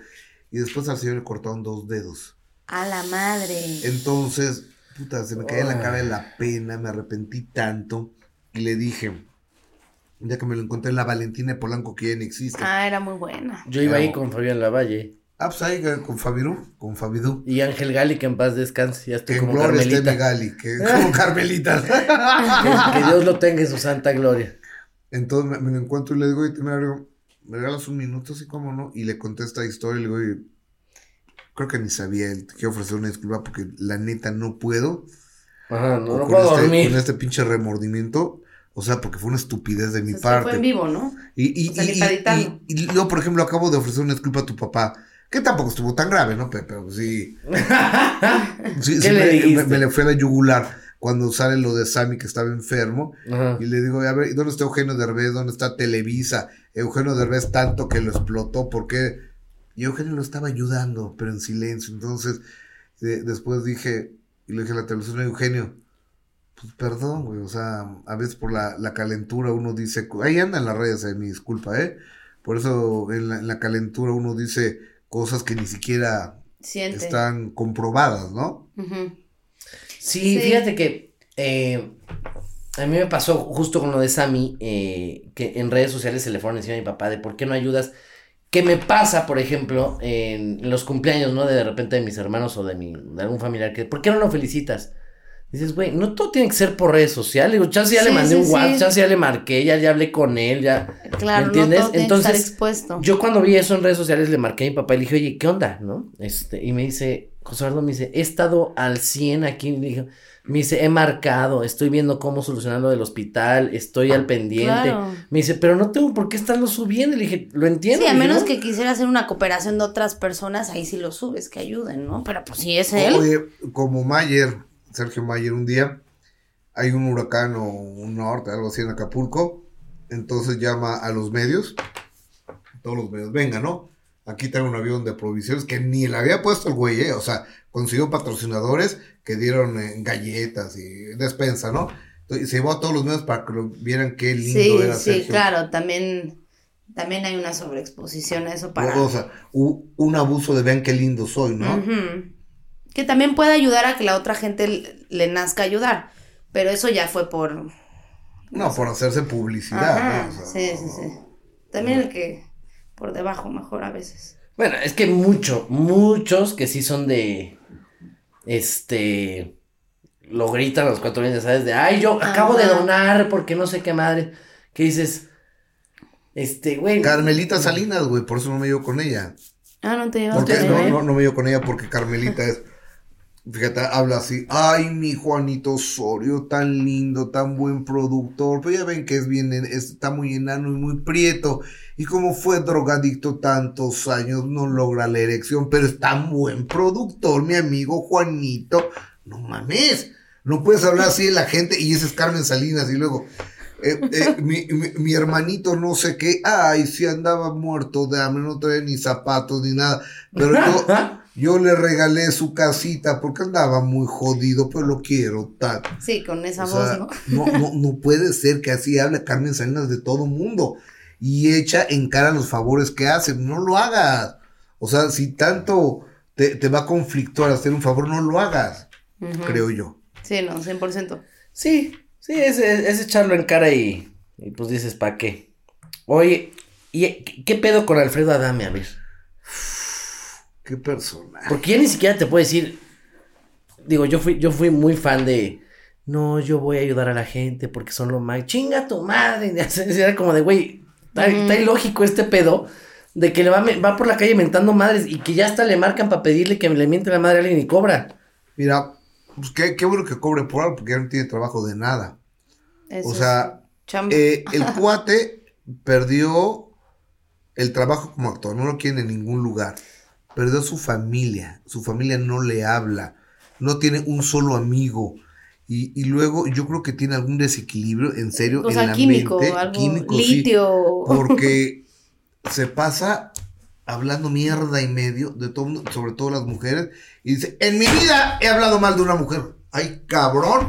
y después al señor le cortaron dos dedos. A la madre. Entonces, puta, se me caía la cara de la pena, me arrepentí tanto y le dije, ya que me lo encontré en la Valentina de Polanco que ya no existe. Ah, era muy buena. Yo iba ahí con Fabián Lavalle Ah, pues ahí eh, con Fabirú, con Fabidú. y Ángel Gali, que en paz descanse, ya estoy Que como gloria esté Carmelita. mi Gali, que como Carmelita. Que, que Dios lo tenga en su santa gloria. Entonces me, me lo encuentro y le digo, oye, temerario, ¿me regalas un minuto? Así como no. Y le conté esta historia y le digo, creo que ni sabía él, te quiero ofrecer una disculpa porque la neta no puedo. Ajá, no, no con, puedo este, dormir. con este pinche remordimiento. O sea, porque fue una estupidez de mi O sea, parte. fue en vivo, ¿no? Y, y, O sea, ni y- y- editarlo. y- y luego, por ejemplo, acabo de ofrecer una disculpa a tu papá. Que tampoco estuvo tan grave, ¿no? Pero, pero sí. sí, ¿Qué sí le me, dijiste? me- me le fue a la yugular cuando sale lo de Sammy que estaba enfermo. Ajá. Y le digo, a ver, ¿y ¿dónde está Eugenio Derbez? ¿Dónde está Televisa? Eugenio Derbez tanto que lo explotó, ¿por qué? Y Eugenio lo estaba ayudando, pero en silencio. Entonces, de- después dije, y le dije a la televisión, "Oye, Eugenio, pues perdón, güey, o sea, a veces por la, la calentura uno dice, ahí anda en las redes, eh, mi disculpa, ¿eh? Por eso en la, en la calentura uno dice cosas que ni siquiera Siente. están comprobadas, ¿no? Sí, Sí. fíjate que eh, a mí me pasó justo con lo de Sammy, eh, que en redes sociales se le fueron encima a mi papá de por qué no ayudas. ¿Qué me pasa, por ejemplo, en los cumpleaños, ¿no? De, de repente de mis hermanos o de, mi, de algún familiar, que ¿por qué no lo felicitas? Dices, güey, no todo tiene que ser por redes sociales. Digo, chance ya le Sí, mandé sí, un sí. WhatsApp, chance ya le marqué, ya, ya hablé con él, ya. Claro, ¿Me entiendes? no todo tiene que Entonces, estar expuesto. Yo cuando vi eso en redes sociales le marqué a mi papá y le dije, oye, ¿qué onda? ¿No? Este, y me dice, José Eduardo me dice, he estado al 100 aquí. Y le dije, me dice, he marcado, estoy viendo cómo solucionar lo del hospital, estoy al pendiente. Claro. Me dice, pero no tengo por qué estarlo subiendo. Y le dije, lo entiendo. Sí, a menos "No". que quisiera hacer una cooperación de otras personas, ahí sí lo subes, que ayuden, ¿no? Pero pues si es él. Oye, como Mayer, Sergio Mayer, un día hay un huracán o un norte, algo así en Acapulco, entonces llama a los medios, todos los medios, venga, ¿no? Aquí tengo un avión de provisiones que ni le había puesto el güey, ¿eh? O sea, consiguió patrocinadores que dieron eh, galletas y despensa, ¿no? Entonces, se llevó a todos los medios para que lo vieran qué lindo sí, era sí, Sergio. claro, también, también hay una sobreexposición a eso para... O sea, un abuso de vean qué lindo soy, ¿no? Que también puede ayudar a que la otra gente le, le nazca ayudar, pero eso ya fue por... No, por hacerse publicidad, Ajá, ¿no? O sea, sí, sí, sí. También el que por debajo mejor a veces. Bueno, es que mucho, muchos que sí son de, este, lo gritan a los cuatro vientos, ¿sabes? De, ay, yo acabo de donar porque no sé qué madre. Que dices, este, güey. Carmelita Salinas, güey, por eso no me llevo con ella. Ah, no te llevas Porque con no, él? no, no me llevo con ella porque Carmelita es, fíjate, habla así, ay, mi Juanito Osorio, tan lindo, tan buen productor, pero ya ven que es bien, en- está muy enano y muy prieto, y como fue drogadicto tantos años, no logra la erección, pero es tan buen productor, mi amigo Juanito, no mames, no puedes hablar así de la gente, y ese es Carmen Salinas, y luego, eh, eh, mi, mi- mi hermanito no sé qué, ay, si andaba muerto de hambre, no traía ni zapatos ni nada, pero yo, yo le regalé su casita porque andaba muy jodido, pero lo quiero tanto. Sí, con esa O voz, sea, ¿no? no, no, no puede ser que así hable Carmen Salinas de todo mundo y echa en cara los favores que hace, no lo hagas. O sea, si tanto te, te va a conflictuar hacer un favor, no lo hagas, creo yo. Sí, no, 100%. Sí, sí, es, es- es echarlo en cara y, y pues dices, ¿para qué? Oye, ¿y qué- qué pedo con Alfredo Adame? A ver. Qué personaje. Porque ya ni siquiera te puedo decir, digo, yo fui, yo fui muy fan de, no, yo voy a ayudar a la gente porque son lo más, chinga tu madre, era como de, güey, está, está ilógico este pedo de que le va, va por la calle mentando madres y que ya hasta le marcan para pedirle que le miente la madre a alguien y cobra. Mira, pues qué, qué bueno que cobre por algo porque ya no tiene trabajo de nada. Eso o sea, eh, el cuate perdió el trabajo como actor, no lo quiere en ningún lugar. Perdió su familia, su familia no le habla, no tiene un solo amigo. Y, y luego yo creo que tiene algún desequilibrio, en serio, o en sea, la químico, mente. algo, químico, sí, litio. porque se pasa hablando mierda y medio de todo, mundo, sobre todo las mujeres, y dice, en mi vida he hablado mal de una mujer. Ay, cabrón.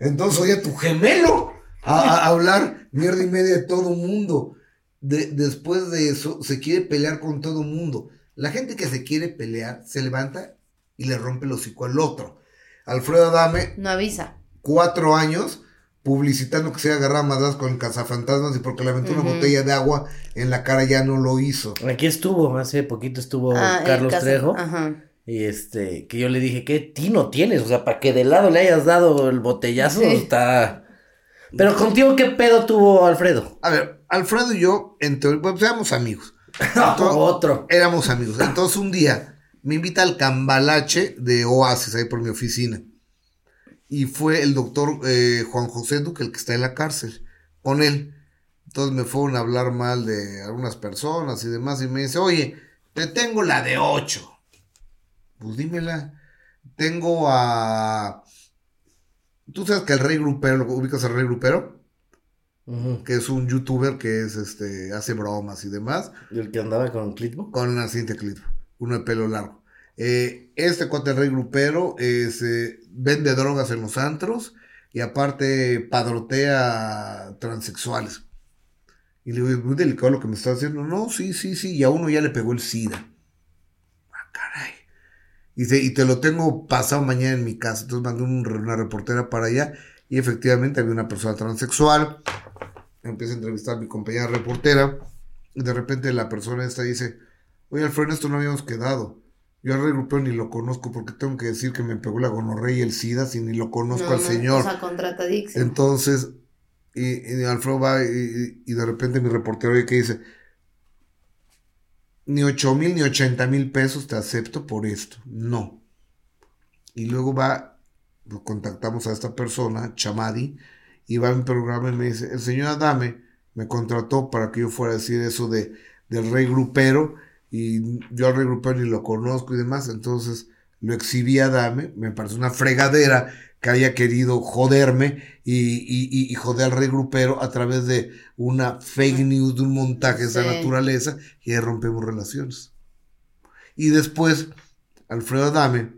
Entonces oye tu gemelo a, a hablar mierda y media de todo mundo. De- después de eso, se quiere pelear con todo mundo. La gente que se quiere pelear se levanta y le rompe el hocico al otro. Alfredo Adame, No avisa. cuatro años publicitando que se iba a agarrar a madrazos con el cazafantasmas y porque le aventó una botella de agua en la cara ya no lo hizo. Aquí estuvo, hace poquito estuvo Ah, Carlos caso- Trejo. Ajá. Y este, que yo le dije, ¿qué tino tienes? O sea, para que de lado le hayas dado el botellazo, Sí. está. Pero contigo, ¿qué pedo tuvo Alfredo? A ver, Alfredo y yo, en teoría, pues éramos amigos. Otro. Éramos amigos. Entonces un día me invita al cambalache de Oasis ahí por mi oficina. Y fue el doctor eh, Juan José Duque el que está en la cárcel con él. Entonces me fueron a hablar mal de algunas personas y demás. Y me dice, oye, te tengo la de 8. Pues dímela. Tengo a... ¿Tú sabes que el rey grupero, ¿lo ubicas al rey grupero? Que es un youtuber que es este hace bromas y demás. El que andaba con Clitbo. Con una cinta clip, uno de pelo largo. Eh, este cuate el rey grupero es, eh, vende drogas en los antros y aparte padrotea transexuales. Y le digo, es muy delicado lo que me está haciendo. No, sí, sí, sí. Y a uno ya le pegó el SIDA. Ah, caray. Y, dice, y te lo tengo pasado mañana en mi casa. Entonces mandé un- una reportera para allá. Y efectivamente había una persona transexual. Empieza a entrevistar a mi compañera reportera. Y de repente la persona esta dice, oye Alfredo, esto no habíamos quedado. Yo al rey grupero ni lo conozco porque tengo que decir que me pegó la gonorrea y el SIDA si ni lo conozco No, al no, señor. O sea, contratadísimo. Entonces, y, y Alfredo va y, y- de repente mi reportero oye que dice, ni ocho mil ni ochenta mil pesos te acepto por esto. No. Y luego va, contactamos a esta persona, Chamadi, y va a mi programa y me dice, el señor Adame me contrató para que yo fuera a decir eso de, del rey grupero, y yo al rey grupero ni lo conozco y demás, entonces lo exhibí a Adame, me parece una fregadera que haya querido joderme y, y, y- y joder al rey grupero a través de una fake news, de un montaje de esa naturaleza, y ahí rompemos relaciones. Y después, Alfredo Adame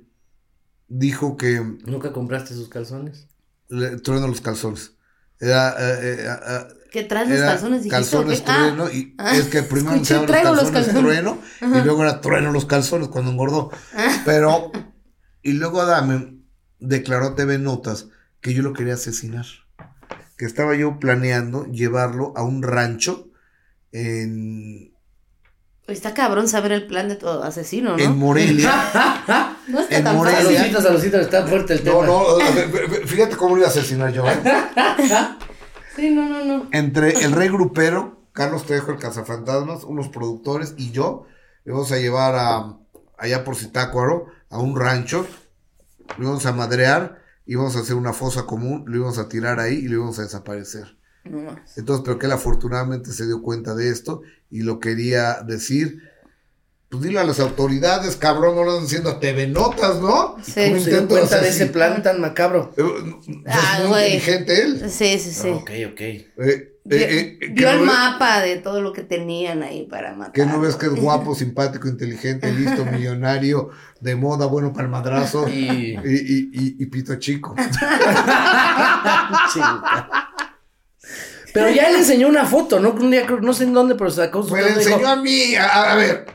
dijo que ¿Nunca compraste sus calzones? le trueno los calzones. Era, eh, eh, ah, ¿Qué traes los calzones? dijiste, calzones o qué? Ah, trueno y ah, es que primero escuché, los calzones, calzones. trueno y luego era trueno los calzones cuando engordó. Pero, y luego Adame declaró a TV Notas que yo lo quería asesinar. Que estaba yo planeando llevarlo a un rancho en, Está cabrón saber el plan de tu asesino, ¿no? en Morelia. no está en tan Morelia. fácil. Saludcitas, saludcitas, está fuerte el tema. No, no, fíjate cómo lo iba a asesinar yo. ¿eh? Sí, no, no, no. entre el rey grupero, Carlos Trejo, el cazafantasmas, unos productores y yo, le vamos a llevar a allá por Zitácuaro, a un rancho, lo íbamos a madrear, íbamos a hacer una fosa común, lo íbamos a tirar ahí y lo íbamos a desaparecer. No más. Entonces, pero que él afortunadamente se dio cuenta de esto y lo quería decir. Pues dile a las autoridades, cabrón, no lo están diciendo a TV Notas, ¿no? Sí. Un ¿Cómo se dio de cuenta de ese plan tan macabro? Eh, Ah, es muy güey. inteligente él. Sí, sí, sí. Ah, ok, ok. Eh, Vio, eh, eh, vio el no ve- mapa de todo lo que tenían ahí para matar. Que no ves que es guapo, simpático, inteligente, listo, millonario, de moda, bueno para el madrazo y, Y. y, y- y pito chico. Pero ya le enseñó una foto, ¿no? Un día, no sé en dónde, pero sacó su Me dijo, enseñó a mí, a, a ver,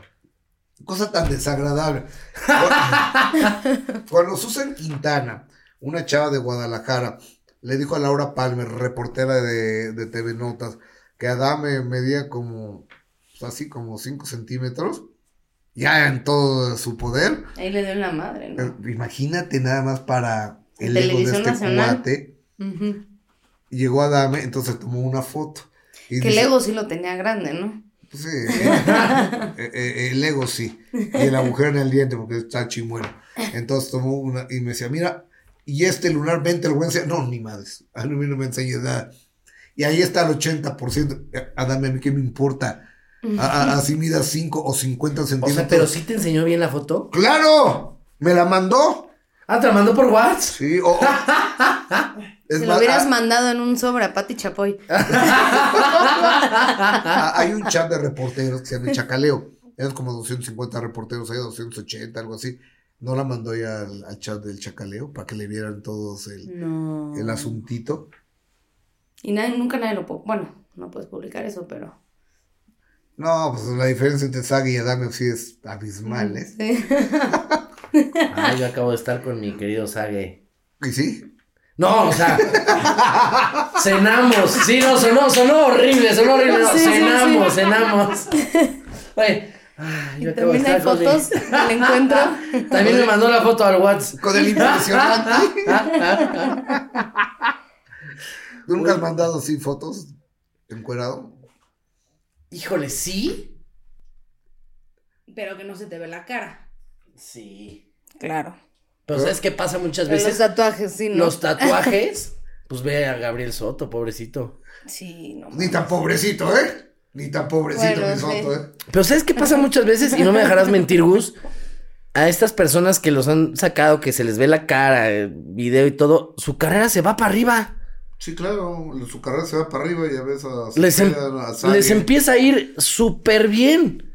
cosa tan desagradable. Cuando, cuando Susan Quintana, una chava de Guadalajara, le dijo a Laura Palmer, reportera de, de TV Notas, que Adame medía como, pues, así como 5 centímetros, ya en todo su poder. Ahí le dio la madre, ¿no? Imagínate nada más para el ego de este Nacional. Llegó a Dame, entonces tomó una foto. Y Que el dice, ego sí lo tenía grande, ¿no? pues, sí, eh, eh, eh, el ego sí. Y el agujero en el diente porque está chimuelo. Entonces tomó una y me decía, mira, y este lunar 20 lo voy a enseñar. No, ni madres. A mí no me enseñes nada. Y ahí está el 80%. Eh, Adame, a mí qué me importa. A- a- así mida 5 o 50 O centímetros. sea, pero sí te enseñó bien la foto. ¡Claro! ¿Me la mandó? Ah, te la mandó por WhatsApp. Sí, o- o- Es más, lo hubieras ah, mandado en un sobre a Pati Chapoy. ah, hay un chat de reporteros que se llama el Chacaleo. Eran como 250 reporteros, hay 280, algo así. No la mandó ya al, al chat del Chacaleo para que le vieran todos el, No. el asuntito. Y nadie, nunca nadie lo... Bueno, no puedes publicar eso, pero... No, pues la diferencia entre Saga y Adame sí es abismal, ¿eh? Sí. Ah, yo acabo de estar con mi querido Sage. ¿Y sí? No, o sea, cenamos. Sí, no, sonó, sonó horrible, sonó horrible. No, Sí, sí, cenamos, sí. cenamos. Güey, ah, Y yo de también hay estar con mi- fotos del encuentro. También me mandó la foto al WhatsApp. Con el impresionante. ¿Tú nunca has mandado así fotos encuerado? Híjole, ¿sí? Pero que no se te ve la cara. Sí. Claro. Pero ¿sabes qué pasa muchas Pero los veces? tatuajes, sí, ¿no? Los tatuajes, pues ve a Gabriel Soto, pobrecito. Sí, no. Ni tan pobrecito, ¿eh? Ni tan pobrecito Bueno, mi Soto. ¿eh? Pero ¿sabes qué pasa muchas veces? Y no me dejarás mentir, Gus. A estas personas que los han sacado, que se les ve la cara, el video y todo, su carrera se va para arriba. Sí, claro, su carrera se va para arriba y a veces a Les, em- a Sague. les empieza a ir súper bien.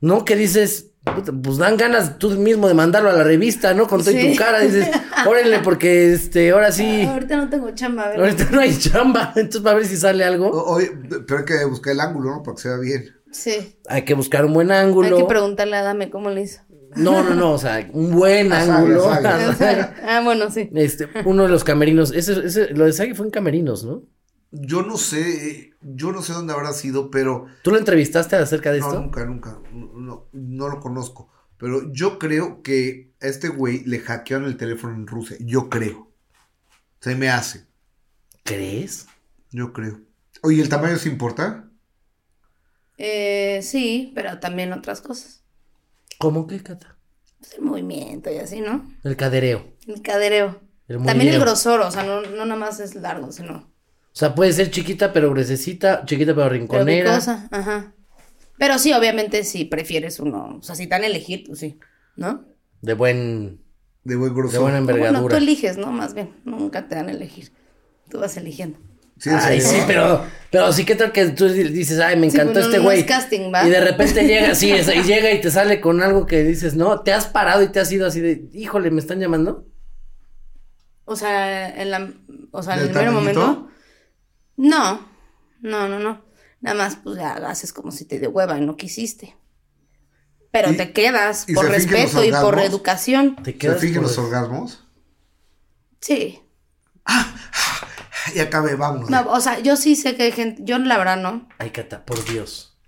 ¿No? Que dices, pues dan ganas tú mismo de mandarlo a la revista, ¿no? Con Sí. tu cara, dices, órale, porque este, ahora sí, Ahorita no tengo chamba, a ver. ahorita no hay chamba, entonces para ver si sale algo. O- Oye, pero hay que buscar el ángulo, ¿no? Para que se vea bien. Sí. Hay que buscar un buen Hay ángulo. que preguntarle a Dame cómo le hizo. No, no, no, o sea, un buen A Sague, ángulo. a Sague. ah, bueno, sí. Este, uno de los camerinos, ese, ese, lo de Sagi fue en camerinos, ¿no? Yo no sé, yo no sé dónde habrá sido, pero ¿Tú lo entrevistaste acerca de no, esto? nunca, nunca, no, no lo conozco. Pero yo creo que a este güey le hackearon el teléfono en Rusia. Yo creo. Se me hace. ¿Crees? Yo creo. Oye, ¿el tamaño se importa? Eh, sí, pero también otras cosas. ¿Cómo que, Cata? Pues el movimiento y así, ¿no? El cadereo. El cadereo. El También el grosor, o sea, no, no nada más es largo, sino. O sea, puede ser chiquita pero gruesecita, chiquita pero Pero rinconera. picosa, ajá. Pero sí, obviamente, si prefieres uno. O sea, si a elegir, pues sí, ¿no? De buen, De buen grosor. de buena Bueno, tú envergadura. eliges, ¿no? Más bien, nunca te dan a elegir. Tú vas eligiendo. Sí, en Ay, sí, pero, pero sí que tal que tú dices, ay, me encantó pues, no- este güey. es casting, ¿va? Y de repente llega, sí, es- y llega y te sale con algo que dices, no, te has parado y te has ido así de, híjole, me están llamando. O sea, en la, o sea, en el ¿Del primer momento. No, no, no, no. Nada más, pues ya haces como si te dio hueva y no quisiste. Pero ¿Y- te quedas y por se respeto y por educación. Te ¿Se quedas fijan por- los orgasmos? Sí. Y acabé, vámonos. No, o sea, yo sí sé que hay gente. Yo la verdad no. Ay, Cata, por Dios.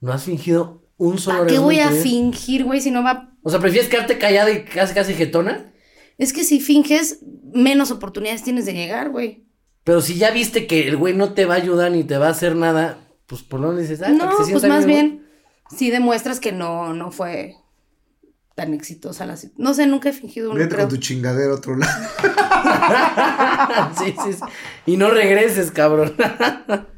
¿No has fingido un solo ¿Para qué orgasmo voy a fingir, güey, si no va. O sea, ¿prefieres quedarte callada y casi casi jetona? Es que si finges, menos oportunidades tienes de llegar, güey. Pero si ya viste que el güey no te va a ayudar ni te va a hacer nada, pues por no le dices, ah, no, para que se pues más bien, bien, sí demuestras que no, no fue tan exitosa la situación. No sé, nunca he fingido uno, Vete con tu chingadera a otro lado. sí, sí, sí. Y no regreses, cabrón.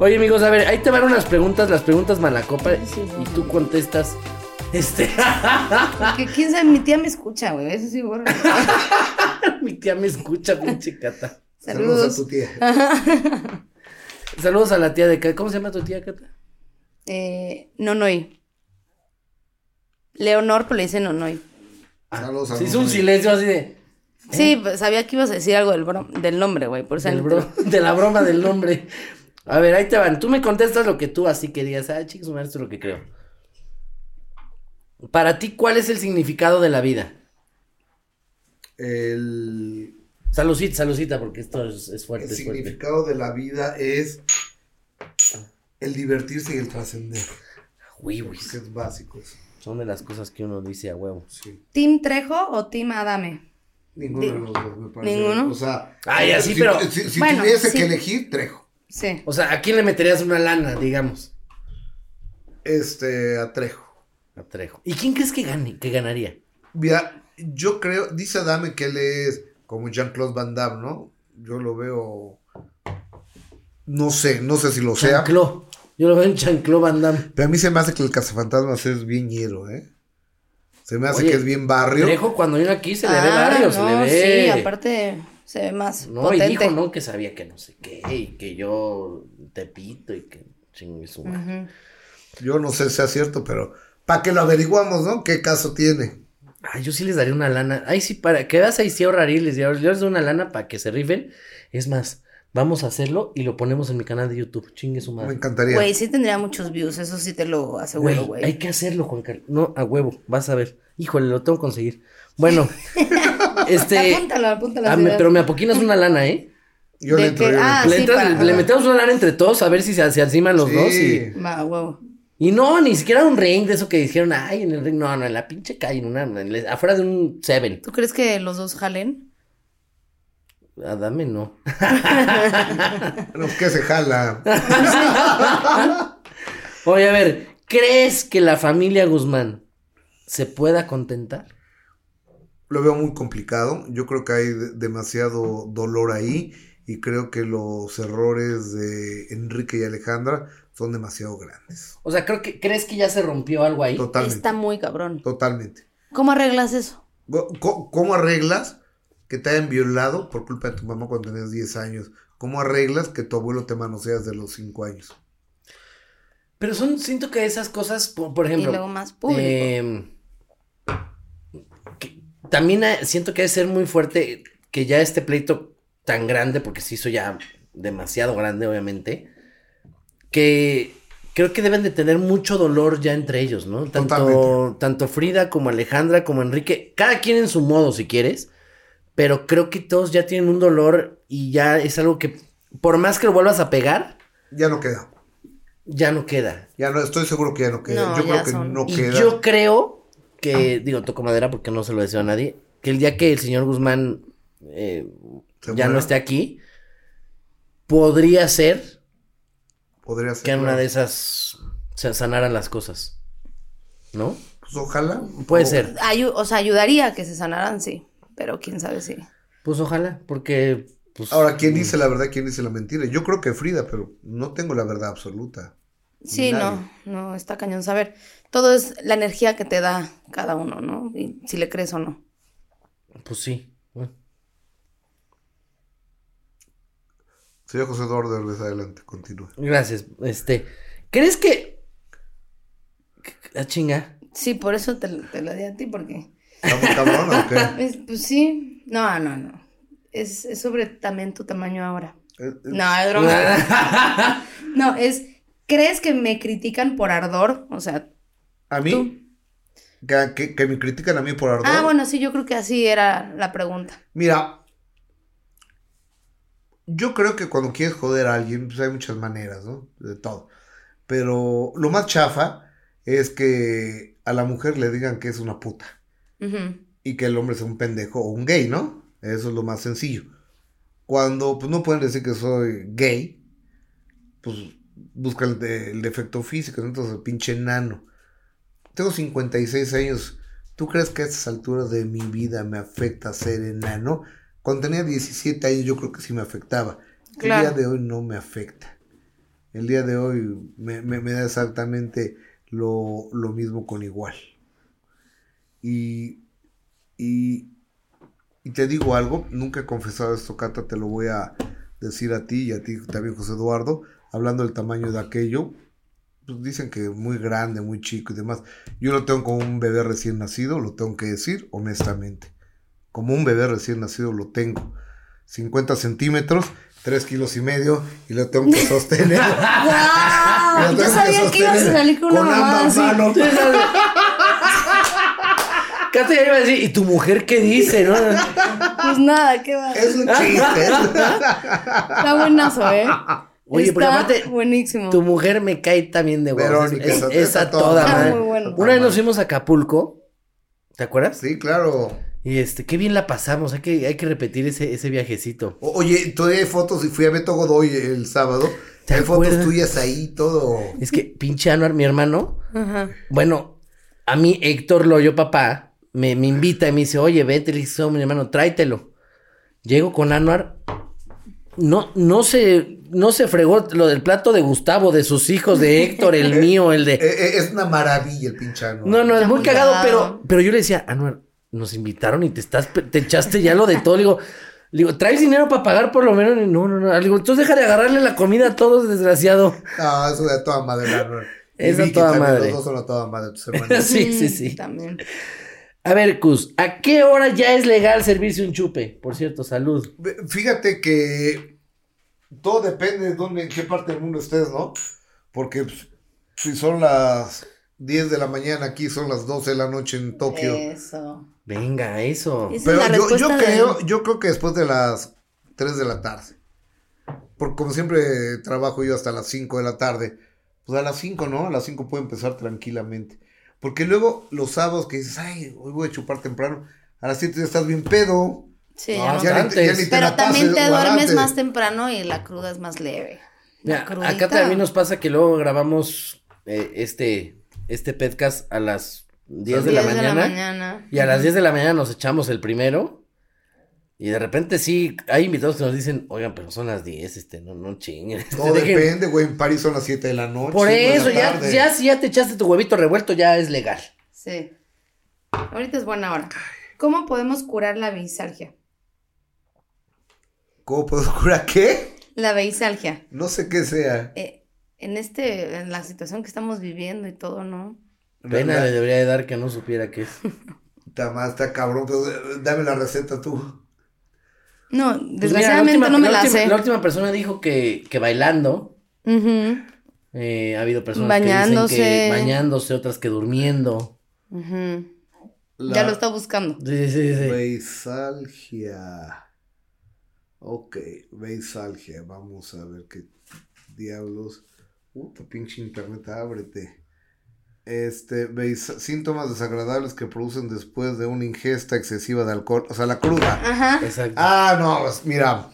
Oye, amigos, a ver, ahí te van unas preguntas, las preguntas malacopa, y tú contestas. Este. Que quién sabe, mi tía me escucha, güey. Eso sí, borra. Mi tía me escucha, pinche cata. Saludos a tu tía. Saludos a la tía de Cata. ¿Cómo se llama tu tía, Cata? Eh, Nonoy. Leonor, pero le dice Nonoy. Saludos a Se hizo un silencio así de. Sí, pues, sabía que ibas a decir algo del, bro- del nombre, güey. Por eso del no- bro- de la broma del nombre. A ver, ahí te van. Tú me contestas lo que tú así querías. Ah, chicos, esto es lo que creo. Para ti, ¿cuál es el significado de la vida? El, Salucita, salucita, porque esto es, es fuerte. el es fuerte. significado de la vida es el divertirse y el trascender. Uy, uy, Que es básico eso. Son de las cosas que uno dice a huevo. Sí. ¿Team Trejo o Team Adame? Ninguno de los dos me parece. ¿Ninguno? O sea. Ay, así, si, pero- Si, si Bueno, tuviese sí. que elegir, Trejo. Sí. O sea, ¿a quién le meterías una lana, digamos? Este, a Trejo. A Trejo. ¿Y quién crees que gane, que ganaría? Mira, yo creo, dice Adame que él es como Jean-Claude Van Damme, ¿no? Yo lo veo. No sé, no sé si lo sea. Chancló. Yo lo veo en Chancló Van Damme. Pero a mí se me hace que el cazafantasmas es bien ñero, ¿eh? Se me hace Oye, que es bien barrio. Trejo cuando vino aquí se le ve Ah, barrio, se le ve. Sí, aparte se ve más No, potente. y dijo, ¿no? Que sabía que no sé qué, y que yo te pito y que chingue su madre. Yo no sé si sea cierto, pero para que lo averiguamos, ¿no? ¿Qué caso tiene? Ay, yo sí les daría una lana. Ay, sí, para que veas ahí sí ahorraría y les, yo les doy una lana para que se rifen. Es más, vamos a hacerlo y lo ponemos en mi canal de YouTube. Chingue su Me madre. encantaría. Güey, sí tendría muchos views, eso sí te lo aseguro, güey. hay que hacerlo, Juan Carlos. No, a huevo, vas a ver. Híjole, lo tengo que conseguir. Bueno, este. Apúntalo, apúntalo. ah, me- pero me apoquinas una lana, ¿eh? Yo ¿De le entro, qué? yo le Ah, le, sí, entras- para- le metemos una lana entre todos a ver si se, se enciman los Sí. dos. Y, Va, huevo. y no, ni siquiera un ring de eso que dijeron, ay, en el ring. No, no, en la pinche calle, en una, en la- afuera de un Seven. ¿Tú crees que los dos jalen? Adame, no. No, que se jala. Oye, a ver, ¿crees que la familia Guzmán se pueda contentar? Lo veo muy complicado. Yo creo que hay de- demasiado dolor ahí. Y creo que los errores de Enrique y Alejandra son demasiado grandes. O sea, creo que, ¿crees que ya se rompió algo ahí? Totalmente. Está muy cabrón. Totalmente. ¿Cómo arreglas eso? ¿Cómo arreglas que te hayan violado por culpa de tu mamá cuando tenías 10 años? ¿Cómo arreglas que tu abuelo te manosea desde los 5 años? Pero son, siento que esas cosas, por, por Y ejemplo. luego más público. eh, que también eh, siento que debe ser muy fuerte que ya este pleito tan grande, porque se hizo ya demasiado grande, obviamente, que creo que deben de tener mucho dolor ya entre ellos, ¿no? Tanto, Totalmente. tanto Frida como Alejandra como Enrique, cada quien en su modo, si quieres, pero creo que todos ya tienen un dolor y ya es algo que, por más que lo vuelvas a pegar, Ya no queda. ya no queda. Ya no, estoy seguro que ya no queda. No, Yo creo que son- no Y queda. yo creo que, digo, toco madera porque no se lo deseo a nadie, que el día que el señor Guzmán eh, Se ya no esté aquí, podría ser Podría ser. que en una de esas se sanaran las cosas. ¿No? Pues ojalá. Puede O- ser. Ayu- o sea, ayudaría a que se sanaran, sí. Pero quién sabe si. Pues ojalá, porque. Pues, Ahora, ¿quién dice la verdad? ¿Quién dice la mentira? Yo creo que Frida, pero no tengo la verdad absoluta. Sí, Nadie. no, no, está cañón saber. Todo es la energía que te da cada uno, ¿no? Y si le crees o no. Pues sí. Bueno. Señor José Eduardo Derbez, adelante, continúa. Gracias. Este. ¿Crees que. La chinga. Sí, por eso te, te lo di a ti, porque. ¿Estamos cabrón o qué? es- pues sí. No, no, no. Es, es sobre también tu tamaño ahora. Eh, eh, No, es broma. No, es. ¿Crees que me critican por ardor? O sea. A mí, que, que- que me critican a mí por ardor. Ah, bueno, sí, yo creo que así era la pregunta. Mira, yo creo que cuando quieres joder a alguien, pues hay muchas maneras, ¿no? De todo. Pero lo más chafa es que a la mujer le digan que es una puta y que el hombre sea un pendejo o un gay, ¿no? Eso es lo más sencillo. cuando pues no pueden decir que soy gay, pues buscan el, de- el defecto físico, entonces pinche enano. Tengo 56 años. ¿Tú crees que a estas alturas de mi vida me afecta ser enano? Cuando tenía 17 años yo creo que sí me afectaba. El día de hoy no me afecta. El día de hoy me, me- me da exactamente lo, lo mismo con igual. Y, y, y te digo algo, nunca he confesado esto, Cata, te lo voy a decir a ti y a ti también, José Eduardo, hablando del tamaño de aquello. Pues dicen que muy grande, muy chico y demás. Yo lo tengo como un bebé recién nacido, lo tengo que decir honestamente. Como un bebé recién nacido lo tengo. 50 centímetros, 3 kilos y medio y lo tengo que sostener. ¡Guau! Lo Yo sabía que ibas a salir con una mamada ambas así. manos. Ya iba a decir, ¿y tu mujer qué dice, no? Pues nada, qué va. Es un chiste. Está buenazo, ¿eh? Oye, Está pero aparte, buenísimo. Tu mujer me cae también de huevos. Verónica, Es, esa- es a toda toda madre. madre. Está muy bueno. Una vez nos fuimos a Acapulco, ¿te acuerdas? Sí, claro. Y este, qué bien la pasamos, hay que, hay que repetir ese, ese viajecito. O- Oye, todavía hay fotos y fui a Beto Godoy el sábado. ¿Te Hay fotos tuyas ahí, todo. Es que pinche Anuar, mi hermano, Ajá. bueno, a mí Héctor Loyo, papá, me, me invita y me dice, oye, vete, le dije, "Oh, mi hermano, tráetelo. Llego con Anuar, no, no se, no se fregó lo del plato de Gustavo, de sus hijos, de Héctor, el mío, el de... Eh, eh, es una maravilla el pinchano. No, no, es muy cagado, pero, pero yo le decía, Anuar, nos invitaron y te estás, te echaste ya lo de todo. Le digo, le digo, ¿traes dinero para pagar por lo menos? No, no, no. Le digo, entonces deja de agarrarle la comida a todos, desgraciado. No, eso de toda madre. la verdad. Es Y a Vicky toda madre. Los dos son a toda madre, tus hermanos. sí, sí, sí. También. A ver, Cus, ¿a qué hora ya es legal servirse un chupe? Por cierto, salud. Fíjate que todo depende de dónde, en qué parte del mundo estés, ¿no? Porque pues, si son las 10 de la mañana aquí, son las 12 de la noche en Tokio. Eso. Venga, eso. Esa Pero es yo, yo respuesta de- creo, yo creo que después de las 3 de la tarde. Porque como siempre trabajo yo hasta las 5 de la tarde, pues a las 5, ¿no? A las 5 puedo empezar tranquilamente. Porque luego los sábados que dices, ay, hoy voy a chupar temprano, a las 7 ya estás bien pedo. Sí, No, ya ya te- ya antes. ni te Pero la también pases, te duermes más temprano y la cruda es más leve. La Mira, acá también nos pasa que luego grabamos eh, este, este podcast a las 10 de la 10 mañana. mañana. Y a las 10 de la mañana nos echamos el primero. Y de repente sí, hay invitados que nos dicen, oigan, pero son las 10, este, no, no chinguen. Todo Dejen- depende, güey. En París son las 7 de la noche. Por eso, ya, tarde. ya si ya te echaste tu huevito revuelto, ya es legal. Sí. Ahorita es buena hora. ¿Cómo podemos curar la beisalgia? ¿Cómo puedo curar qué? La beisalgia. No sé qué sea. Eh, en este, en la situación que estamos viviendo y todo, ¿no? Pena le debería de dar que no supiera qué es. Está más, está cabrón. pero, eh, dame la receta tú. No, Pues mira, desgraciadamente última- no me la, última, sé. La última persona dijo que, que bailando. Eh, ha habido personas Bañándose. que dicen que bañándose, otras que durmiendo. La Ya lo está buscando. Sí, sí, sí. Beisalgia. Ok, beisalgia. Vamos a ver qué diablos. Puta pinche internet, ábrete. Este, beis- síntomas desagradables que producen después de una ingesta excesiva de alcohol. O sea, la cruda. Ajá. Exacto. Ah, no, pues, mira.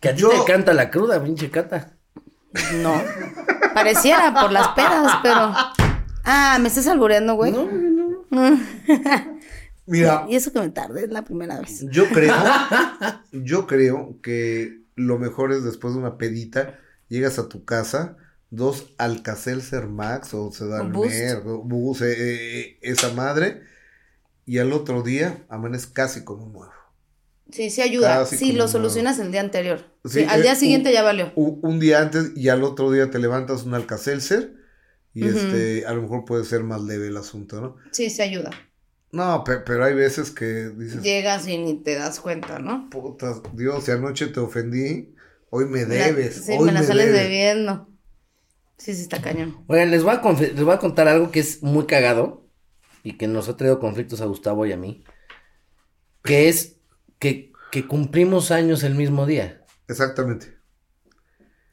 que a ti yo- te canta la cruda, pinche cata. No. Pareciera por las pedas, pero. Ah, ¿me estás albureando, güey? No, no. Mira, Y eso que me tardé, es la primera vez. yo creo, yo creo que lo mejor es después de una pedita, llegas a tu casa, dos Alcacelser Max o Sedalmer, Boost, eh, eh, esa madre, y al otro día amaneces casi como un nuevo. Sí, sí ayuda. Casi sí, lo solucionas el día anterior. Sí, Sí, al eh, día siguiente un- ya valió. Un, día antes y al otro día te levantas un Alcacelser y este, a lo mejor puede ser más leve el asunto, ¿no? Sí, sí ayuda. No, pe- pero hay veces que dices, Llegas y ni te das cuenta, ¿no? puta, Dios, si anoche te ofendí, hoy me la- debes, sí, hoy me la me sales debes. debiendo. Sí, sí, está cañón. Oigan, les voy, a les voy a contar algo que es muy cagado y que nos ha traído conflictos a Gustavo y a mí. Que es que, que cumplimos años el mismo día. Exactamente.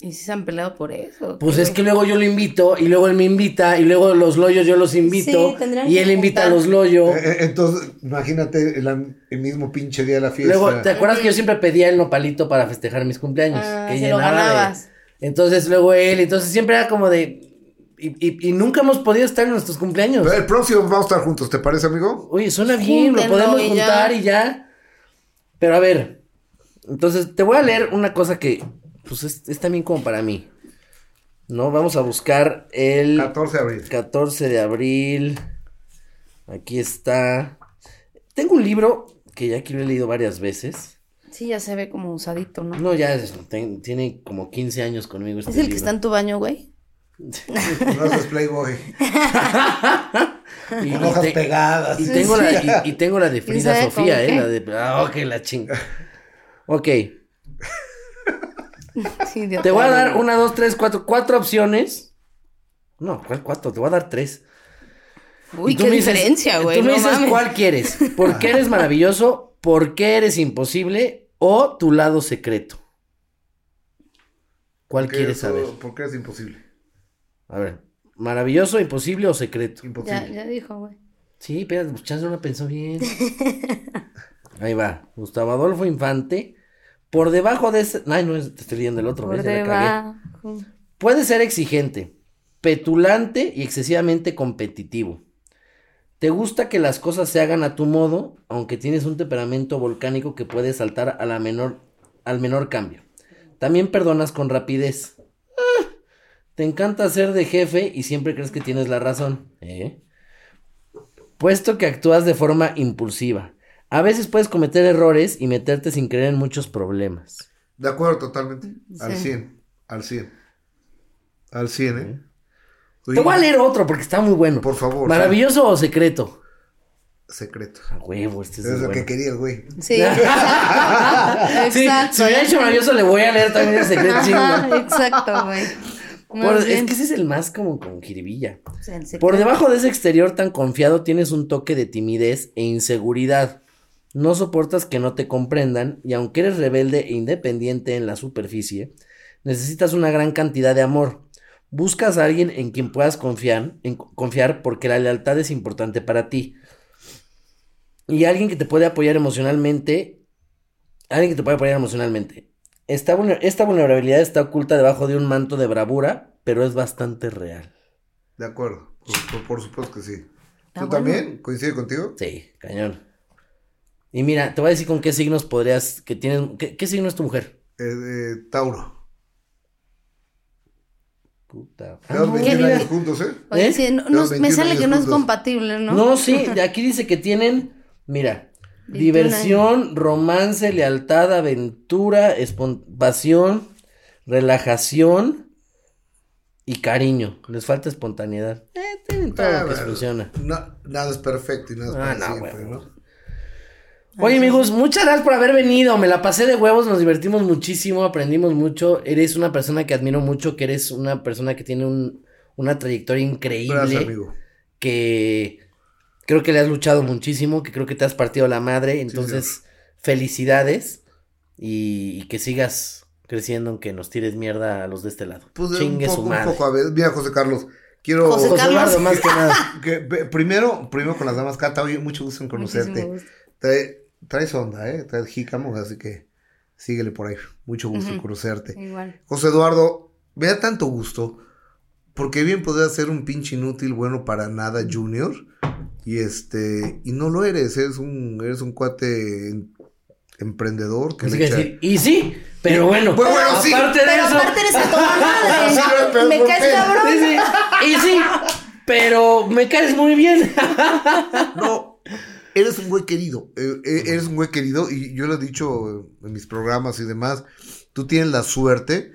¿Y si se han peleado por eso? Pues ¿Qué, es que luego yo lo invito y luego él me invita y luego los loyos yo los invito Sí, y él invita a los loyos. Eh, eh, Entonces, imagínate el, el mismo pinche día de la fiesta. Luego, ¿te acuerdas que yo siempre pedía el nopalito para festejar mis cumpleaños? Ah, que se lo llenaba de-. Entonces luego él, entonces siempre era como de... Y, y- y nunca hemos podido estar en nuestros cumpleaños. Pero el próximo vamos a estar juntos, ¿te parece, amigo? Oye, suena bien, lo podemos y ya. juntar y ya. Pero a ver, entonces te voy a leer una cosa que pues es, es también como para mí. ¿No? Vamos a buscar el 14 de abril. 14 de abril. Aquí está. Tengo un libro que ya aquí lo he leído varias veces. Sí, ya se ve como usadito, ¿no? No, ya es- ten- tiene como 15 años conmigo este ¿Es el libro. que está en tu baño, güey? No haces Playboy. y, Con hojas te- pegadas. y tengo la, y, y tengo la de Frida Sofía, eh, qué? la de ah, ok, la chinga. Ok, Sí, te voy a dar una, dos, tres, cuatro, cuatro opciones. No, ¿cuál cuatro? Te voy a dar tres. Uy, Y tú qué me dices- diferencia, güey. Tú me no dices mames. cuál quieres. ¿Por qué eres maravilloso? ¿Por qué eres imposible? ¿O tu lado secreto? ¿Cuál Porque quieres saber? Porque es imposible. A ver, ¿maravilloso, imposible o secreto? Imposible. Ya, ya dijo, güey. Sí, pero pues chance no la pensó bien. Ahí va. Gustavo Adolfo Infante. Por debajo de ese. Ay, no, es- te estoy leyendo el otro. Por. Puede ser exigente, petulante y excesivamente competitivo. Te gusta que las cosas se hagan a tu modo, aunque tienes un temperamento volcánico que puede saltar a la menor, al menor cambio. También perdonas con rapidez. Ah, te encanta ser de jefe y siempre crees que tienes la razón. ¿eh? Puesto que actúas de forma impulsiva. A veces puedes cometer errores y meterte sin querer en muchos problemas. De acuerdo, totalmente. Al Sí. 100. Al 100. Al 100, ¿eh? Te voy a leer otro porque está muy bueno. Por favor, ¿Maravilloso o secreto? Secreto. A huevo, este es Es lo bueno. que quería el güey. Sí, exacto. Sí, Exacto. si hubiera hecho maravilloso, le voy a leer también el secreto. sí, exacto, güey. Por- es que ese es el más como con jiribilla. O sea. Por debajo de ese exterior tan confiado tienes un toque de timidez e inseguridad. No soportas que no te comprendan y aunque eres rebelde e independiente en la superficie, necesitas una gran cantidad de amor. Buscas a alguien en quien puedas confiar, en confiar porque la lealtad es importante para ti. Y alguien que te puede apoyar emocionalmente, alguien que te puede apoyar emocionalmente. Esta, vulner- esta vulnerabilidad está oculta debajo de un manto de bravura, pero es bastante real. De acuerdo. Por, por- por supuesto que sí. ¿Tú bueno. también? ¿Coincide contigo? Sí, cañón. Y mira, te voy a decir con qué signos podrías, que tienes, ¿qué, qué signo es tu mujer? Eh, eh, Tauro. Puta. Ah, Quedamos no, 21 mira. años juntos, ¿eh? Oye, ¿Eh? sí, no- nos- me 21 sale años que no es compatible, ¿no? No, sí, de aquí dice que tienen, mira, 21 diversión, romance, lealtad, aventura, pasión, relajación y cariño. Les falta espontaneidad. Eh, tienen todo Ah, lo que bueno, funciona. no- nada es perfecto y nada es Ah, para no, siempre, bueno. ¿no? Oye, amigos, muchas gracias por haber venido. Me la pasé de huevos, nos divertimos muchísimo, aprendimos mucho. Eres una persona que admiro mucho, que eres una persona que tiene un- una trayectoria increíble. Gracias, amigo. que creo que le has luchado muchísimo, que creo que te has partido la madre, entonces felicidades y, y que sigas creciendo aunque nos tires mierda a los de este lado. Pues Chingue un su poco, un madre. poco, a ver, mira, José Carlos, quiero... José José Carlos. Eduardo, más que nada. que, primero, primero con las damas, Cata, oye, mucho gusto en conocerte. Muchísimo gusto. Trae- traes onda, ¿eh? Traes jícamo, así que síguele por ahí. Mucho gusto en conocerte. Igual. José Eduardo, me da tanto gusto, porque bien podría ser un pinche inútil bueno para nada junior, y este, y no lo eres, eres un, eres un cuate en- emprendedor que Así le que echa- decir, y sí, pero bueno, Bueno, bueno, sí. aparte de Pero eso, aparte eres a Sí, pero Me ¿por caes cabrón. Sí, y sí, pero me caes muy bien. No, eres un güey querido. eh, eh, eres un güey querido y yo lo he dicho en mis programas y demás. Tú tienes la suerte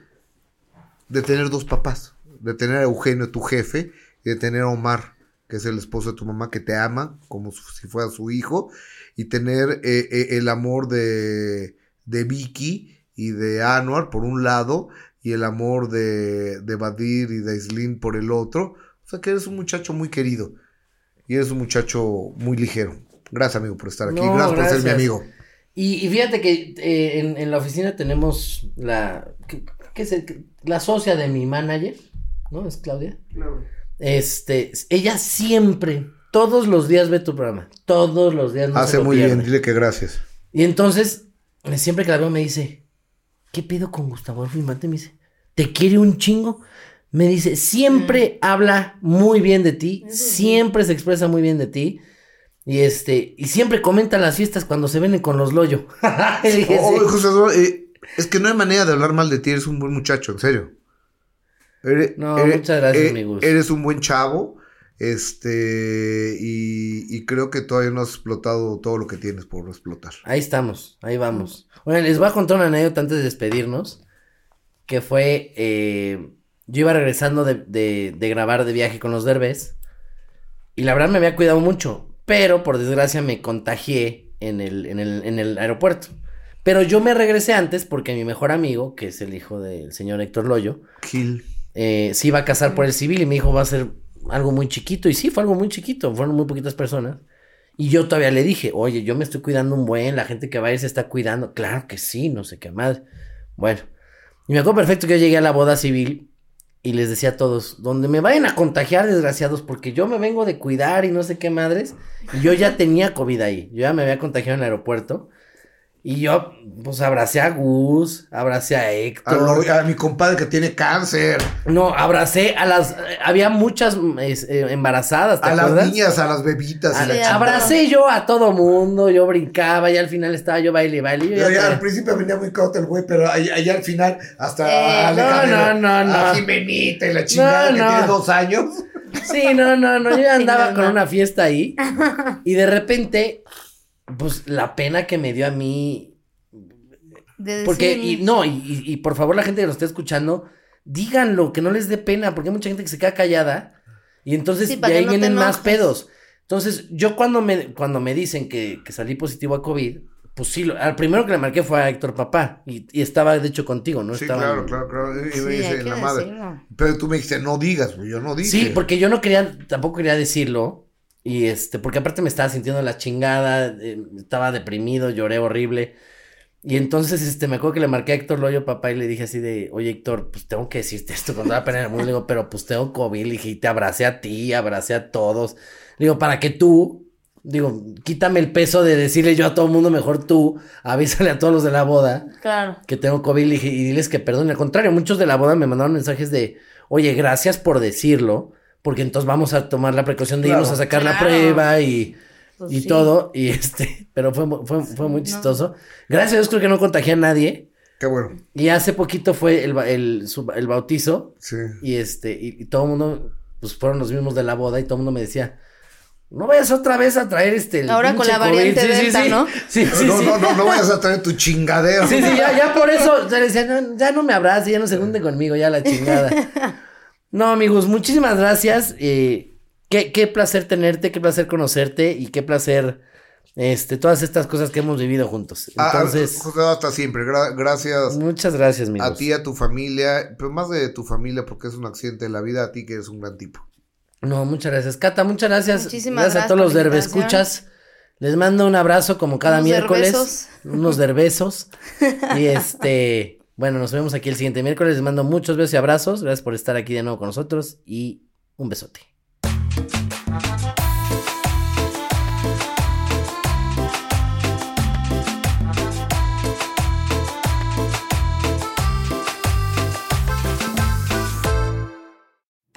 de tener dos papás. De tener a Eugenio, tu jefe, y de tener a Omar, que es el esposo de tu mamá, que te ama como si fuera su hijo. Y tener eh, eh, el amor de, de Vicky y de Anuar por un lado. Y el amor de, de Badir y de Islin por el otro. O sea que eres un muchacho muy querido. Y eres un muchacho muy ligero. Gracias, amigo, por estar aquí. No, gracias, por ser mi amigo. Y, y fíjate que eh, en, en la oficina tenemos la... que es el- la socia de mi manager, ¿no? Es Claudia. Este, ella siempre, todos los días ve tu programa. Todos los días. no Hace lo muy pierde. bien, dile que gracias. Y entonces, eh, siempre que la veo me dice, ¿qué pido con Gustavo Infante? Me dice, ¿te quiere un chingo? Me dice, siempre habla muy bien de ti, siempre se expresa muy bien de ti. Y este, y siempre comenta las fiestas cuando se ven con los loyo. Oh, eh, es que no hay manera de hablar mal de ti, eres un buen muchacho, en serio. Eres- No, muchas gracias, eh, mi Gus. Eres un buen chavo, este, y, y creo que todavía no has explotado todo lo que tienes por explotar. Ahí estamos, ahí vamos. Bueno, les voy a contar una anécdota antes de despedirnos. Que fue, eh, yo iba regresando de, de- de grabar de viaje con los derbés. Y la verdad me había cuidado mucho. Pero por desgracia me contagié en el, en el, en el aeropuerto. Pero yo me regresé antes porque mi mejor amigo, que es el hijo del señor Héctor Loyo, Gil. eh, se iba a casar por el civil y me dijo va a ser algo muy chiquito. Y sí, fue algo muy chiquito, fueron muy poquitas personas. Y yo todavía le dije, oye, yo me estoy cuidando un buen, la gente que va a ir se está cuidando. Claro que sí, no sé qué más. Bueno, y me acuerdo perfecto que yo llegué a la boda civil y les decía a todos, donde me vayan a contagiar, desgraciados, porque yo me vengo de cuidar y no sé qué madres. Y yo ya tenía COVID ahí, yo ya me había contagiado en el aeropuerto. Y yo, pues, abracé a Gus, abracé a A, Héctor. lo- a mi compadre que tiene cáncer. No, abracé a las. Había muchas eh, embarazadas, ¿te A las niñas, a las bebitas. A- y la abracé yo a todo mundo, yo brincaba y al final estaba yo baile y baile. Yo Yo ya al principio venía muy cauto el güey, pero allá, allá al final hasta Eh, a no, Canelo, no, no, a no. Jimenita y la chingada No, que no. tiene dos años. Sí, no, no, no, yo ya andaba no, con no. una fiesta ahí y de repente, pues la pena que me dio a mí, De porque, y no, y, y- por favor la gente que lo esté escuchando, díganlo, que no les dé pena, porque hay mucha gente que se queda callada y entonces Sí, de ahí no vienen más pedos. Entonces, yo cuando me, cuando me dicen que, que salí positivo a COVID, pues sí, lo- al primero que le marqué fue a Héctor Papá y, y estaba de hecho contigo, ¿no? Sí, Estaba claro, en- claro, claro. Y Sí, la madre. decirlo. Pero tú me dijiste, no digas, pues yo no dije. Sí, porque yo no quería, tampoco quería decirlo. Y este, porque aparte me estaba sintiendo la chingada, eh, estaba deprimido, lloré horrible. Y entonces, este, me acuerdo que le marqué a Héctor Loyo, papá, y le dije así de, oye, Héctor, pues tengo que decirte esto con toda la pena del mundo. Le digo, pero pues tengo COVID, le dije, y te abracé a ti, abracé a todos. Le digo, para que tú, digo, quítame el peso de decirle yo a todo el mundo, mejor tú, avísale a todos los de la boda Claro. que tengo COVID le dije, y diles que perdón. Al contrario, muchos de la boda me mandaron mensajes de, oye, gracias por decirlo, porque entonces vamos a tomar la precaución de Claro. irnos a sacar la prueba y, Pues y sí. todo. Y este, pero fue, fue, fue muy No. chistoso. Gracias a Dios creo que no contagié a nadie. Qué bueno. Y hace poquito fue el, el, el bautizo Sí. y este, y, y todo el mundo, pues fueron los mismos de la boda y todo el mundo me decía, no vayas otra vez a traer este. el Ahora con la variante COVID". Sí, sí, Delta, sí. ¿no? Sí, sí, no, sí. no, no, no vayas a traer tu chingadero. Sí, sí, ya, ya por eso se le decía, no, ya no me abrace, ya no se junte conmigo, ya la chingada. No, amigos, muchísimas gracias. eh, qué, qué placer tenerte, qué placer conocerte y qué placer, este, todas estas cosas que hemos vivido juntos. Ah, ah, Entonces, José, hasta siempre. Gra- gracias muchas gracias, amigos. a ti, a tu familia, pero más de tu familia porque es un accidente de la vida, a ti que eres un gran tipo. No, muchas gracias. Cata, muchas gracias. Muchísimas gracias a gracias todos los derbescuchas. Les mando un abrazo como cada Unos miércoles. derbezos. Unos derbesos. y este, bueno, nos vemos aquí el siguiente miércoles. Les mando muchos besos y abrazos. Gracias por estar aquí de nuevo con nosotros y un besote.